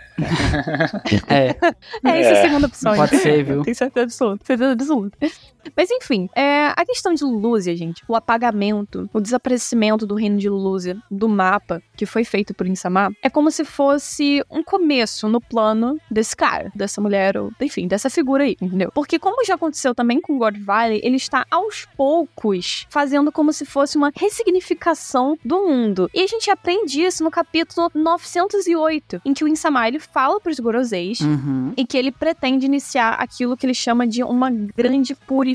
É, É, essa é É. a segunda opção. Pode ser, viu? Tem certeza absoluta. Certeza absoluta. Mas enfim, é, a questão de Lúzia, gente, o apagamento, o desaparecimento do reino de Lúzia do mapa que foi feito por Insama, é como se fosse um começo no plano desse cara, dessa mulher, ou enfim, dessa figura aí, entendeu? Porque como já aconteceu também com God Valley, ele está aos poucos fazendo como se fosse uma ressignificação do mundo. E a gente aprende isso no capítulo 908, em que o Insama ele fala pros Goroseis Uhum. e que ele pretende iniciar aquilo que ele chama de uma grande purificação.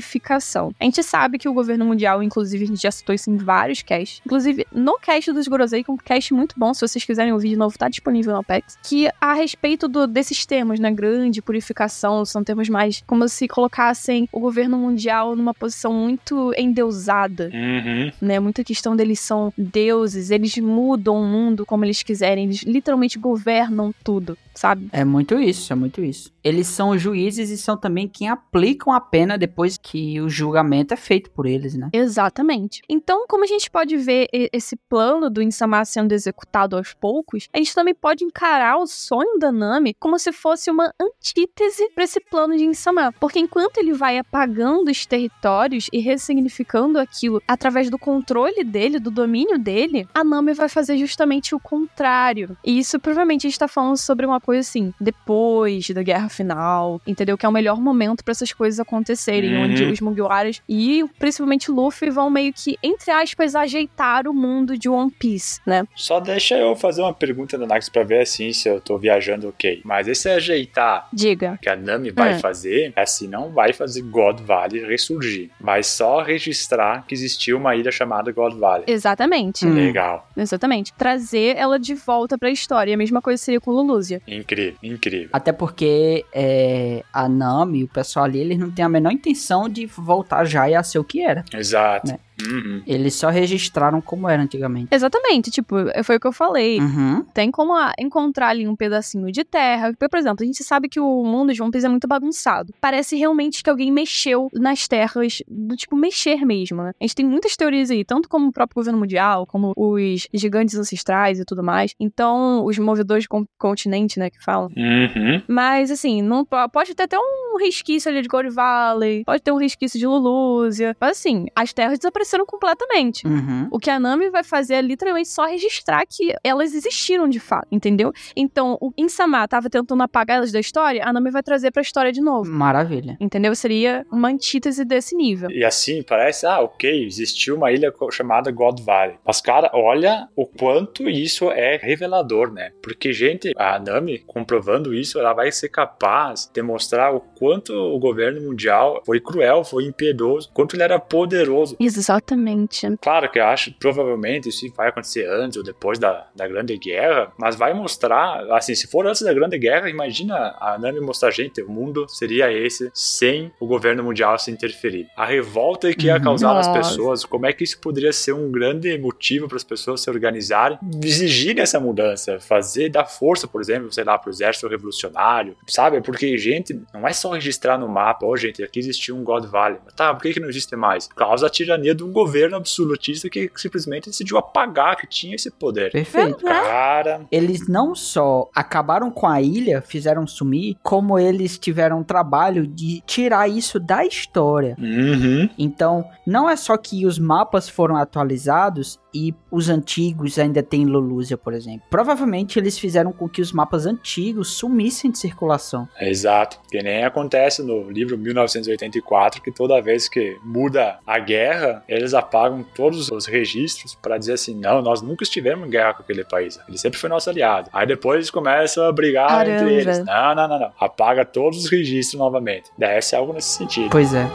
A gente sabe que o governo mundial, inclusive, a gente já citou isso em vários casts, inclusive no cast dos Gorosei, que é um cast muito bom, se vocês quiserem ouvir de novo, tá disponível no Apex, que a respeito do- desses termos, né, grande purificação, são termos mais como se colocassem o governo mundial numa posição muito endeusada, Uhum. né? Muita questão deles são deuses, eles mudam o mundo como eles quiserem, eles literalmente governam tudo, sabe? É muito isso, é muito isso. Eles são juízes e são também quem aplicam a pena depois que o julgamento é feito por eles, né? Exatamente. Então, como a gente pode ver esse plano do Insama sendo executado aos poucos, a gente também pode encarar o sonho da Nami como se fosse uma antítese para esse plano de Insama. Porque enquanto ele vai apagando os territórios e ressignificando aquilo através do controle dele, do domínio dele, a Nami vai fazer justamente o contrário. E isso provavelmente a gente tá falando sobre uma coisa assim, depois da guerra final, entendeu? Que é o melhor momento para essas coisas acontecerem, Uhum. onde os Mugiwaras e principalmente Luffy vão meio que, entre aspas, ajeitar o mundo de One Piece, né? Só deixa eu fazer uma pergunta no Nax pra ver assim se eu tô viajando ok. Mas esse ajeitar Diga. que a Nami vai É. fazer, assim, não vai fazer God Valley ressurgir. Vai só registrar que existiu uma ilha chamada God Valley. Exatamente. Hum. Legal. Exatamente. Trazer ela de volta pra história. A mesma coisa seria com Lulúzia. Incrível, incrível. Até porque é, a Nami, o pessoal ali, eles não têm a menor intenção de voltar já e a ser o que era. Exato. Né? Uhum. Eles só registraram como era antigamente. Exatamente. Tipo, foi o que eu falei. Uhum. Tem como encontrar ali um pedacinho de terra. Porque, por exemplo, a gente sabe que o mundo de One Piece é muito bagunçado. Parece realmente que alguém mexeu nas terras, do tipo, mexer mesmo, né? A gente tem muitas teorias aí, tanto como o próprio governo mundial, como os gigantes ancestrais e tudo mais. Então, os movedores do continente, né, que falam. Uhum. Mas, assim, não pode ter até um resquício ali de Gold Valley, pode ter um resquício de Lulúzia. Mas, assim, as terras desapareceram completamente. Uhum. O que a Nami vai fazer é literalmente só registrar que elas existiram de fato, entendeu? Então, o Insama tava tentando apagar elas da história, a Nami vai trazer pra história de novo. Maravilha. Entendeu? Seria uma antítese desse nível. E assim, parece, ah, ok, existiu uma ilha chamada God Valley. Mas, cara, olha o quanto isso é revelador, né? Porque, gente, a Nami, comprovando isso, ela vai ser capaz de mostrar o quanto o governo mundial foi cruel, foi impiedoso, quanto ele era poderoso. Exatamente. Claro que eu acho provavelmente isso vai acontecer antes ou depois da, da Grande Guerra, mas vai mostrar, assim, se for antes da Grande Guerra, imagina a Nami mostrar, gente, o mundo seria esse sem o governo mundial se interferir. A revolta que ia Uhum. causar nas Nossa. pessoas, como é que isso poderia ser um grande motivo para as pessoas se organizarem, exigirem essa mudança, fazer, dar força, por exemplo, sei lá, para o exército revolucionário, sabe? Porque, gente, não é só registrar no mapa, ó, gente, aqui existiu um God Valley. Tá, por que, que não existe mais? Por causa da tirania de um governo absolutista que simplesmente decidiu apagar que tinha esse poder. Perfeito. Cara, Eles não só acabaram com a ilha, fizeram sumir, como eles tiveram o trabalho de tirar isso da história. uhum. Então, não é só que os mapas foram atualizados e os antigos ainda têm Lulúzia, por exemplo. Provavelmente eles fizeram com que os mapas antigos sumissem de circulação. Exato. Que nem acontece no livro 1984, que toda vez que muda a guerra, eles apagam todos os registros para dizer assim: não, nós nunca estivemos em guerra com aquele país. Ele sempre foi nosso aliado. Aí depois eles começam a brigar Caramba. entre eles. Não, não, não, não. Apaga todos os registros novamente. Deve ser algo nesse sentido. Pois é.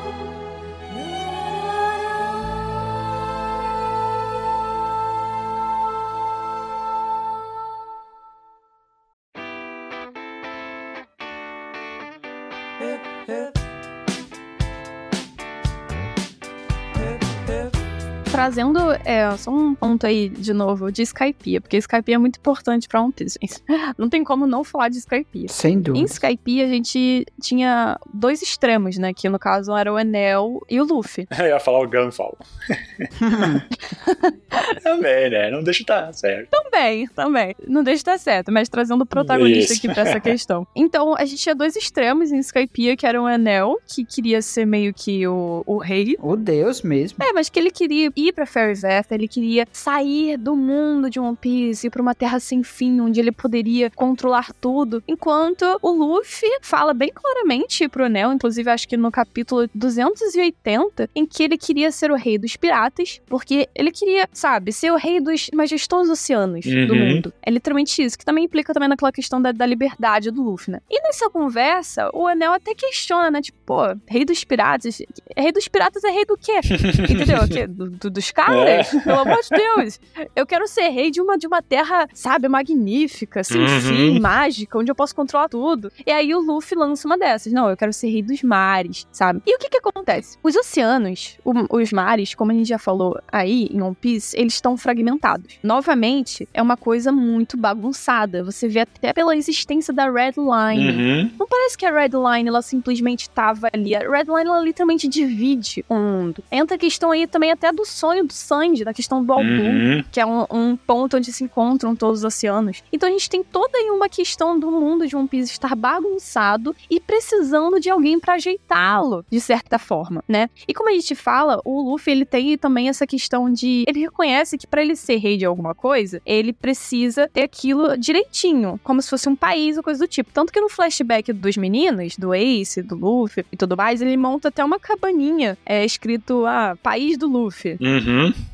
Trazendo é, só um ponto aí de novo de Skypiea, porque Skypiea é muito importante pra One Piece, gente. Não tem como não falar de Skypiea. Sem Em dúvida. Skypiea a gente tinha dois extremos, né? Que no caso era o Enel e o Luffy. Eu ia falar o Gunfall. Também, né? Não deixa estar certo. Também, também. Não deixa de estar certo, mas trazendo o protagonista Isso. aqui pra essa questão. Então, a gente tinha dois extremos em Skypiea, que era o Enel, que queria ser meio que o, o rei. o Deus mesmo. É, mas que ele queria ir pra Fairyveth, ele queria sair do mundo de One Piece, ir pra uma terra sem fim, onde ele poderia controlar tudo. Enquanto o Luffy fala bem claramente pro Enel, inclusive acho que no capítulo 280, em que ele queria ser o rei dos piratas, porque ele queria, sabe, ser o rei dos majestosos oceanos do Uhum. mundo. É literalmente isso, que também implica também naquela questão da, da liberdade do Luffy, né? E nessa conversa, o Enel até questiona, né? Tipo, pô, rei dos piratas. Rei dos piratas é rei do quê? Entendeu? O quê? Do- do- dos caras? Pelo amor de Deus. Eu quero ser rei de uma, de uma terra, sabe, magnífica, sem Uhum. fim, mágica, onde eu posso controlar tudo. E aí o Luffy lança uma dessas. Não, eu quero ser rei dos mares, sabe? E o que que acontece? Os oceanos, o- os mares, como a gente já falou aí em One Piece, eles estão fragmentados. Novamente, é uma coisa muito bagunçada. Você vê até pela existência da Red Line. Uhum. Não parece que a Red Line ela simplesmente tava ali. A Red Line ela literalmente divide o mundo. Entra a questão aí também até do sonho do Sanji, da questão do Albu, Uhum. que é um, um ponto onde se encontram todos os oceanos. Então a gente tem toda aí uma questão do mundo de One Piece estar bagunçado e precisando de alguém pra ajeitá-lo, de certa forma, né? E como a gente fala, o Luffy ele tem também essa questão de ele reconhece que pra ele ser rei de alguma coisa, ele precisa ter aquilo direitinho, como se fosse um país ou coisa do tipo. Tanto que no flashback dos meninos, do Ace, do Luffy e tudo mais, ele monta até uma cabaninha é escrito ah, país do Luffy. Uhum.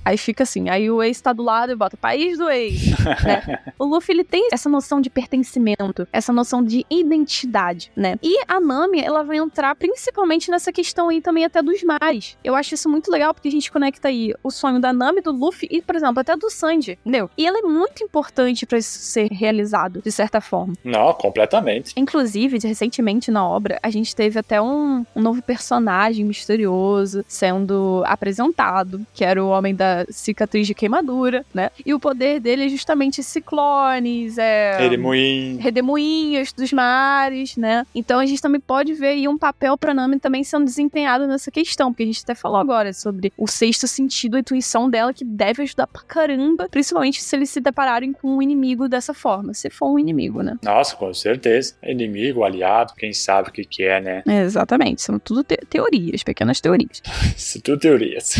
Aí fica assim, aí o Ace tá do lado e bota país do Ace. né? O Luffy ele tem essa noção de pertencimento, essa noção de identidade, né? E a Nami, ela vai entrar principalmente nessa questão aí também até dos mares. Eu acho isso muito legal porque a gente conecta aí o sonho da Nami, do Luffy e, por exemplo, até do Sanji, entendeu? E ela é muito importante pra isso ser realizado, de certa forma. Não, completamente. Inclusive, recentemente na obra, a gente teve até um, um novo personagem misterioso sendo apresentado, que era o homem da cicatriz de queimadura, né? E o poder dele é justamente ciclones, é. Redemoinho. Redemoinhos dos mares, né? Então a gente também pode ver aí um papel pra Nami também sendo desempenhado nessa questão, porque a gente até falou agora sobre o sexto sentido, a intuição dela, que deve ajudar pra caramba, principalmente se eles se depararem com um inimigo dessa forma, se for um inimigo, né? Nossa, com certeza. Inimigo, aliado, quem sabe o que, que é, né? É, exatamente, são tudo te- teorias, pequenas teorias. Isso tudo teorias.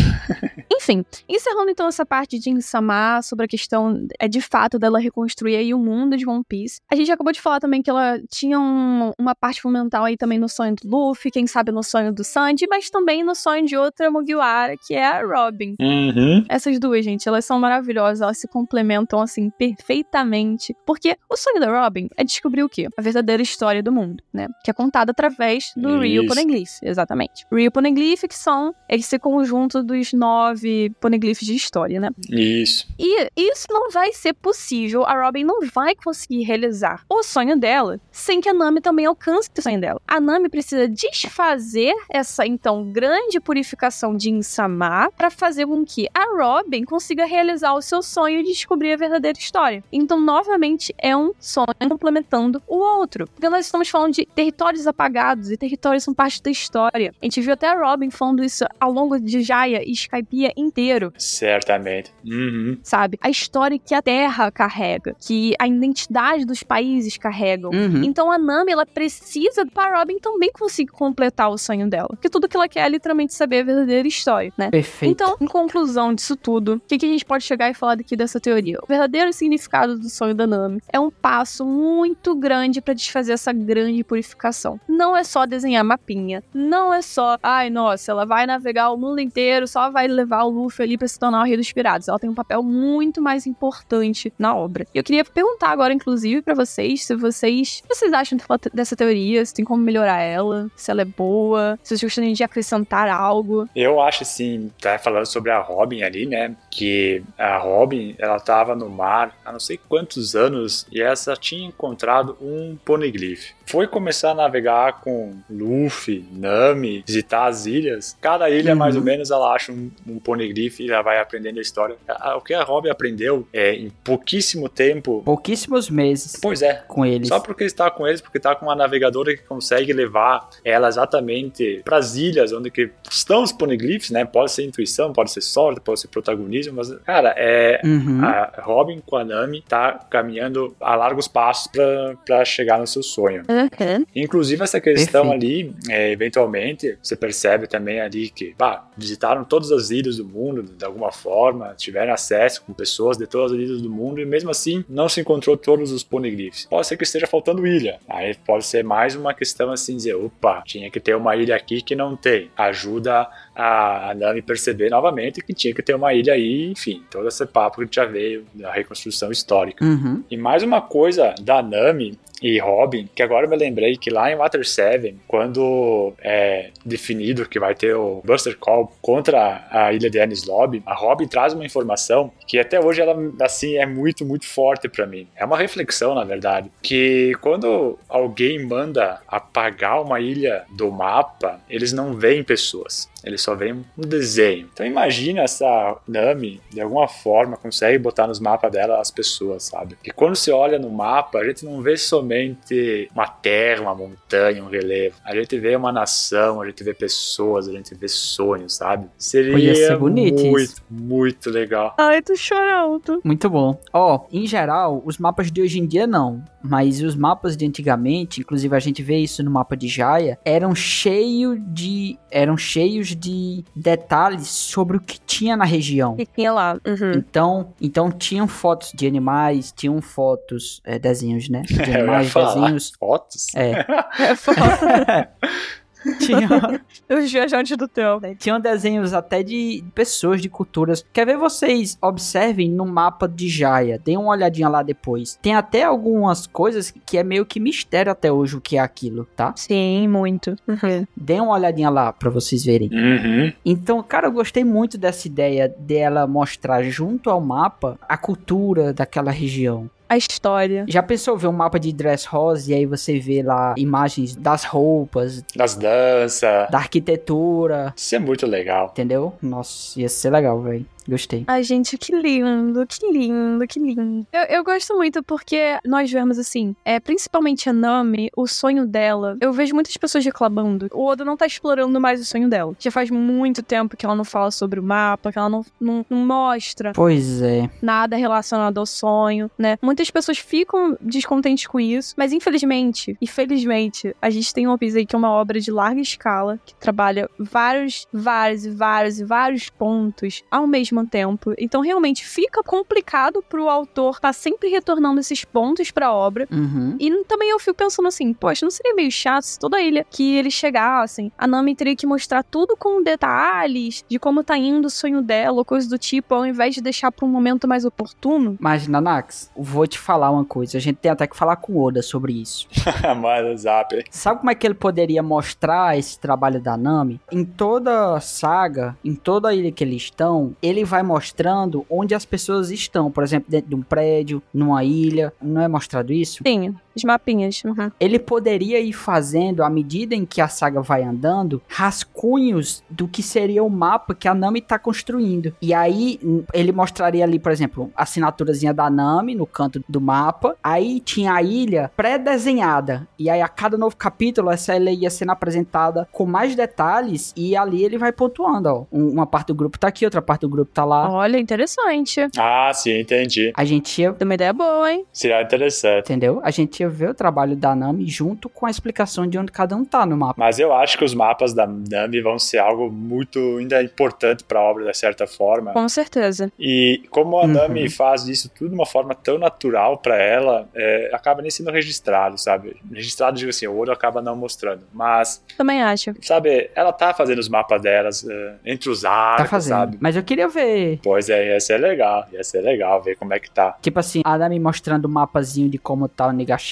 Enfim, encerrando então essa parte de Insama sobre a questão é de fato dela reconstruir aí o mundo de One Piece. A gente acabou de falar também que ela tinha um- uma parte fundamental aí também no sonho do Luffy, quem sabe no sonho do Sanji, mas também no sonho de outra Mugiwara, que é a Robin. Uhum. Essas duas, gente, elas são maravilhosas, elas se complementam assim perfeitamente. Porque o sonho da Robin é descobrir o quê? A verdadeira história do mundo, né? Que é contada através do Rio Isso. Poneglyph, exatamente. Rio Poneglyph, que são esse conjunto dos nove poneglyphs de história, né? Isso. E isso não vai ser possível, a Robin não vai conseguir realizar o sonho dela sem que a Nami também alcance o sonho dela. A Nami precisa desfazer essa, então, grande purificação de Insama para fazer com que a Robin consiga realizar o seu sonho de descobrir a verdadeira história. Então, novamente, é um sonho complementando o outro. Porque nós estamos falando de territórios apagados e territórios são parte da história. A gente viu até a Robin falando isso ao longo de Jaya e Skypiea inteiro Certamente. Uhum. sabe? A história que a Terra carrega, que a identidade dos países carregam. Uhum. Então a Nami, ela precisa para Robin também conseguir completar o sonho dela. Porque tudo que ela quer é literalmente saber a verdadeira história, né? Perfeito. Então, em conclusão disso tudo, o que, que a gente pode chegar e falar daqui dessa teoria? O verdadeiro significado do sonho da Nami é um passo muito grande para desfazer essa grande purificação. Não é só desenhar mapinha, não é só, ai nossa, ela vai navegar o mundo inteiro, só vai levar o Luffy ali para se tornar o rei dos piratas. Ela tem um papel muito mais importante na obra. E eu queria perguntar agora, inclusive, para vocês, se vocês, o que vocês acham dessa teoria, se tem como melhorar ela, se ela é boa, se vocês gostariam de acrescentar algo. Eu acho assim, tá falando sobre a Robin ali, né? Que a Robin, ela tava no mar há não sei quantos anos e essa tinha encontrado um poneglyph. Foi começar a navegar com Luffy, Nami, visitar as ilhas. Cada ilha, Uhum. mais ou menos, ela acha um, um poneglyph e ela vai aprendendo a história. A- O que a Robin aprendeu é, em pouquíssimo tempo. Pouquíssimos meses Pois é. com eles. Só porque está com eles, porque está com uma navegadora que consegue levar ela exatamente para as ilhas onde que estão os poneglyphs, né? Pode ser intuição, pode ser sorte, pode ser protagonismo, mas, cara, é, Uhum. a Robin com a Nami tá caminhando a largos passos para chegar no seu sonho. Uhum. Inclusive, essa questão Perfeito. ali, é, eventualmente, você percebe também ali que, pá, visitaram todas as ilhas do mundo de alguma forma, tiveram acesso com pessoas de todas as ilhas do mundo e mesmo assim não se encontrou todos os poneglyphs. Pode ser que esteja faltando ilha. Aí pode ser mais uma questão assim, dizer, opa, tinha que ter uma ilha aqui que não tem. Ajuda a, Nami perceber novamente que tinha que ter uma ilha aí, enfim, todo esse papo que já veio da reconstrução histórica. Uhum. E mais uma coisa da Nami e Robin, que agora eu me lembrei que lá em Water 7, quando é definido que vai ter o Buster Call contra a ilha de Ennis Lobby, a Robin traz uma informação que até hoje ela assim é muito, muito forte pra mim. É uma reflexão, na verdade, que quando alguém manda apagar uma ilha do mapa, eles não veem pessoas. Eles só veem um desenho. Então imagina essa Nami, de alguma forma, consegue botar nos mapas dela as pessoas, sabe? Que quando você olha no mapa, a gente não vê somente uma terra, uma montanha, um relevo. A gente vê uma nação, a gente vê pessoas, a gente vê sonhos, sabe? Seria Podia ser bonito muito, isso. muito legal. Ai, tu chora alto. Muito bom. Ó, em geral, os mapas de hoje em dia não. Mas os mapas de antigamente, inclusive a gente vê isso no mapa de Jaya, eram cheios de. eram cheios de detalhes sobre o que tinha na região. que tinha lá? Uhum. Então, então tinham fotos de animais, tinham fotos, é, desenhos, né? De animais, falar. desenhos. Fotos? É. É foda. Tinha, Os viajantes do tempo. tinham desenhos até de pessoas, de culturas. Quer ver vocês observem no mapa de Jaya, deem uma olhadinha lá depois. Tem até algumas coisas que é meio que mistério até hoje o que é aquilo, tá? Sim, muito. Uhum. Deem uma olhadinha lá pra vocês verem. Uhum. Então, cara, eu gostei muito dessa ideia dela mostrar junto ao mapa a cultura daquela região. A história. Já pensou ver um mapa de Dressrosa e aí você vê lá imagens das roupas, Das danças. da arquitetura, Isso é muito legal. entendeu? Nossa, ia ser legal, velho. Gostei. Ai, gente, que lindo, que lindo, que lindo. Eu, eu gosto muito porque nós vemos, assim, é, principalmente a Nami, o sonho dela. Eu vejo muitas pessoas reclamando. O Oda não tá explorando mais o sonho dela. Já faz muito tempo que ela não fala sobre o mapa, que ela não, não, não mostra Pois é. nada relacionado ao sonho, né? Muitas pessoas ficam descontentes com isso, mas infelizmente, e felizmente, a gente tem One Piece aí que é uma obra de larga escala, que trabalha vários, vários e vários e vários pontos ao mesmo tempo. Então realmente fica complicado pro autor estar sempre retornando esses pontos pra obra. Uhum. E também eu fico pensando assim, poxa, não seria meio chato se toda ilha que eles chegassem, a Nami teria que mostrar tudo com detalhes de como tá indo o sonho dela, ou coisa do tipo, ao invés de deixar pra um momento mais oportuno? Mas, Nanax, vou te falar uma coisa. A gente tem até que falar com o Oda sobre isso. Manda zap. Sabe como é que ele poderia mostrar esse trabalho da Nami? Em toda saga, em toda a ilha que eles estão, ele vai mostrando onde as pessoas estão. Por exemplo, dentro de um prédio, numa ilha. Não é mostrado isso? Sim, os mapinhas. Uhum. Ele poderia ir fazendo, à medida em que a saga vai andando, rascunhos do que seria o mapa que a Nami tá construindo. E aí, n- ele mostraria ali, por exemplo, a assinaturazinha da Nami no canto do mapa. Aí tinha a ilha pré-desenhada. E aí, a cada novo capítulo, essa ilha ia sendo apresentada com mais detalhes. E ali ele vai pontuando, ó. Um- Uma parte do grupo tá aqui, outra parte do grupo tá lá. Olha, interessante. Ah, sim, entendi. A gente ia uma ideia boa, hein? Seria interessante. Entendeu? A gente ia ver o trabalho da Nami junto com a explicação de onde cada um tá no mapa. Mas eu acho que os mapas da Nami vão ser algo muito ainda importante para a obra, de certa forma. Com certeza. E como a Uhum. Nami faz isso tudo de uma forma tão natural para ela, é, acaba nem sendo registrado, sabe? Registrado, digo assim, o ouro acaba não mostrando. Mas, Também acho. sabe, ela tá fazendo os mapas delas é, entre os arcos, Tá fazendo. sabe? Mas eu queria ver. Pois é, ia ser legal, ia ser legal ver como é que tá. Tipo assim, a Nami mostrando o mapazinho de como tá o Nigashima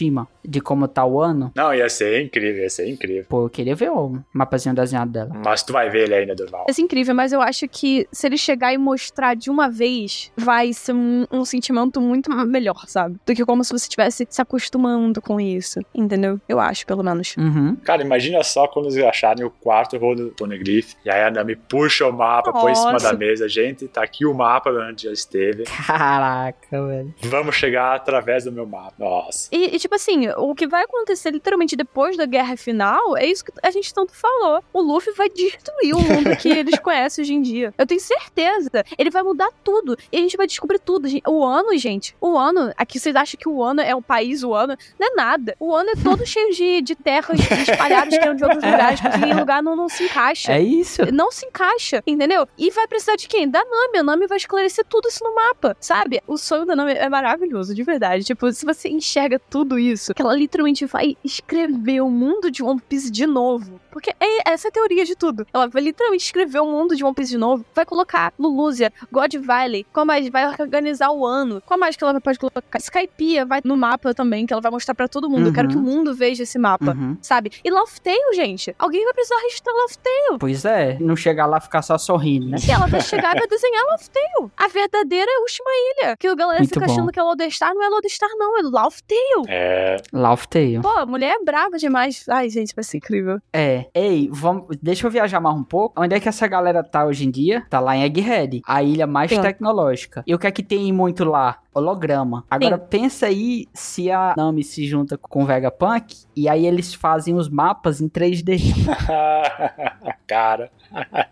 De como tá o ano. Não, ia ser incrível, ia ser incrível. Pô, eu queria ver o mapazinho desenhado dela. Mas tu vai ver ele ainda, Durval. É incrível, mas eu acho que se ele chegar e mostrar de uma vez, vai ser um, um sentimento muito melhor, sabe? Do que como se você estivesse se acostumando com isso. Entendeu? Eu acho, pelo menos. Uhum. Cara, imagina só quando eles acharem o quarto rolo do Poneglyph. E aí a Nami puxa o mapa, põe em cima da mesa. Gente, tá aqui o mapa onde já esteve. Caraca, velho. Vamos chegar através do meu mapa. Nossa. E, e, tipo assim, o que vai acontecer literalmente depois da guerra final é isso que a gente tanto falou. O Luffy vai destruir o mundo que eles conhecem hoje em dia. Eu tenho certeza. Ele vai mudar tudo. E a gente vai descobrir tudo. O ano, gente, o ano, aqui vocês acham que o ano é o país, o ano, não é nada. O ano é todo cheio de, de terras espalhadas que eram de outros lugares, porque em lugar não, não se encaixa. É isso. Não se encaixa, entendeu? E vai precisar de quem? Da Nami. A Nami vai esclarecer tudo isso no mapa, sabe? O sonho da Nami é maravilhoso, de verdade. Tipo, se você enxerga tudo isso, que ela literalmente vai escrever o mundo de One Piece de novo. Porque é essa é a teoria de tudo. Ela vai literalmente escrever o mundo de One Piece de novo. Vai colocar Lulúzia, God Valley, qual mais? Vai organizar o ano. Qual mais que ela pode colocar? Skypiea vai no mapa também, que ela vai mostrar pra todo mundo. Eu quero Uhum. que o mundo veja esse mapa, Uhum. sabe? E Tale, gente. Alguém vai precisar registrar Tale. Pois é, não chegar lá e ficar só sorrindo, né? E ela vai chegar e vai desenhar Tale. A verdadeira última ilha. Que o galera Muito fica bom. achando que é Lodestar. Não é Lodestar, não. É Tale. É. Laugh Tale. Pô, a mulher é brava demais. Ai, gente, vai ser incrível. É. Ei, vamos, deixa eu viajar mais um pouco. Onde é que essa galera tá hoje em dia? Tá lá em Egghead, a ilha mais Sim. tecnológica. E o que é que tem muito lá? Holograma. Agora pensa aí se a Nami se junta com o Vegapunk e aí eles fazem os mapas em 3D. Cara.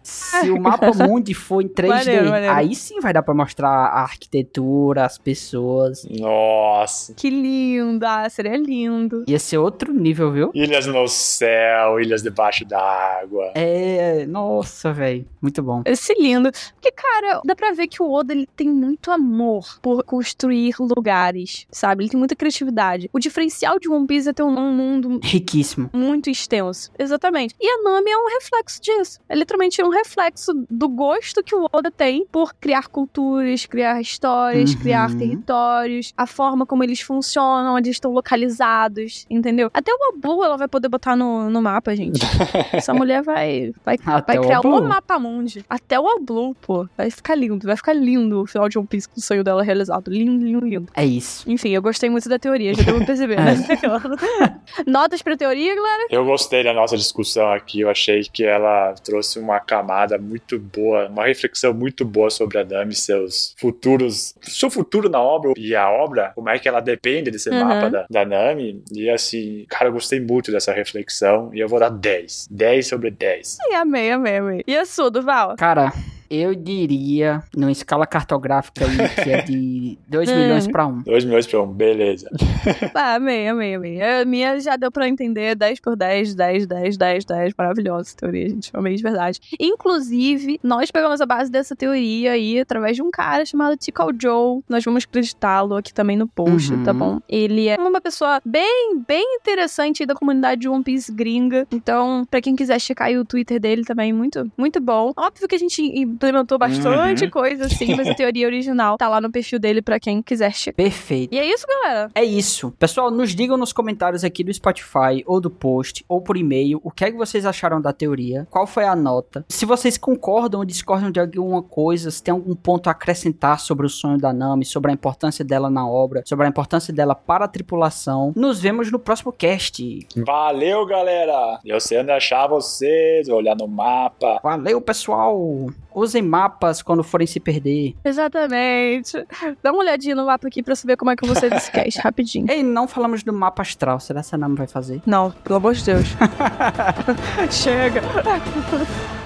Se o mapa mundi for em 3D, Maneiro, maneiro. aí sim vai dar pra mostrar a arquitetura, as pessoas. Nossa. Que linda. Seria lindo. Ia ser outro nível, viu? Ilhas no céu, ilhas debaixo d'água. É, nossa, velho, muito bom. Esse lindo. Porque, cara, dá pra ver que o Oda ele tem muito amor por construir lugares, sabe? Ele tem muita criatividade. O diferencial de One Piece é ter um mundo Riquíssimo. muito extenso. Exatamente. E a Nami é um reflexo disso. É literalmente um reflexo do gosto que o Oda tem por criar culturas, criar histórias, Uhum. criar territórios, a forma como eles funcionam, onde estão localizados, entendeu? Até o Abu ela vai poder botar no, no mapa, gente. Essa mulher vai, vai, Até vai o criar Abu. o mapa mundi. Até o Ablu, pô. Vai ficar lindo. Vai ficar lindo o final de One Piece com o sonho dela realizado. Lindo, lindo, lindo. É isso. Enfim, eu gostei muito da teoria, já deu pra perceber, né? Notas pra teoria, galera? Eu gostei da nossa discussão aqui. Eu achei que ela trouxe uma camada muito boa, uma reflexão muito boa sobre a Nami, seus futuros, seu futuro na obra e a obra, como é que ela depende desse Uhum. mapa da, da Nami. E assim, cara, eu gostei muito dessa reflexão e eu vou dar 10. 10 sobre 10. Ai, amei, amei, amei. E a sua, Duval? Cara, eu diria, numa escala cartográfica aí, que é de 2 Hum. milhões pra 1. 2 milhões pra um, beleza. Ah, amei, amei, amei. A minha já deu pra entender 10 por 10, 10, 10, 10, 10. Maravilhosa teoria, gente. Amei de verdade. Inclusive, nós pegamos a base dessa teoria aí através de um cara chamado Tickle Joe. Nós vamos acreditá-lo aqui também no post, Uhum. tá bom? Ele é uma pessoa bem, bem interessante aí da comunidade de One Piece gringa. Então, pra quem quiser checar aí o Twitter dele também, muito, muito bom. Óbvio que a gente implementou bastante Uhum. coisa assim, mas a teoria original tá lá no perfil dele pra quem quiser checar. Perfeito. E é isso, galera. É isso. Pessoal, nos digam nos comentários aqui do Spotify ou do post ou por e-mail o que é que vocês acharam da teoria, qual foi a nota. Se vocês concordam ou discordam de alguma coisa, se tem algum ponto a acrescentar sobre o sonho da Nami, sobre a importância dela na obra, sobre a importância dela para a tripulação. Nos vemos no próximo cast. Valeu, galera! Eu sei onde achar vocês, vou olhar no mapa. Valeu, pessoal! Usem mapas quando forem se perder. Exatamente. Dá uma olhadinha no mapa aqui pra saber como é que sair desse cast, rapidinho. Ei, não falamos do mapa astral. Será que a Nami vai fazer? Não, pelo amor de Deus. Chega.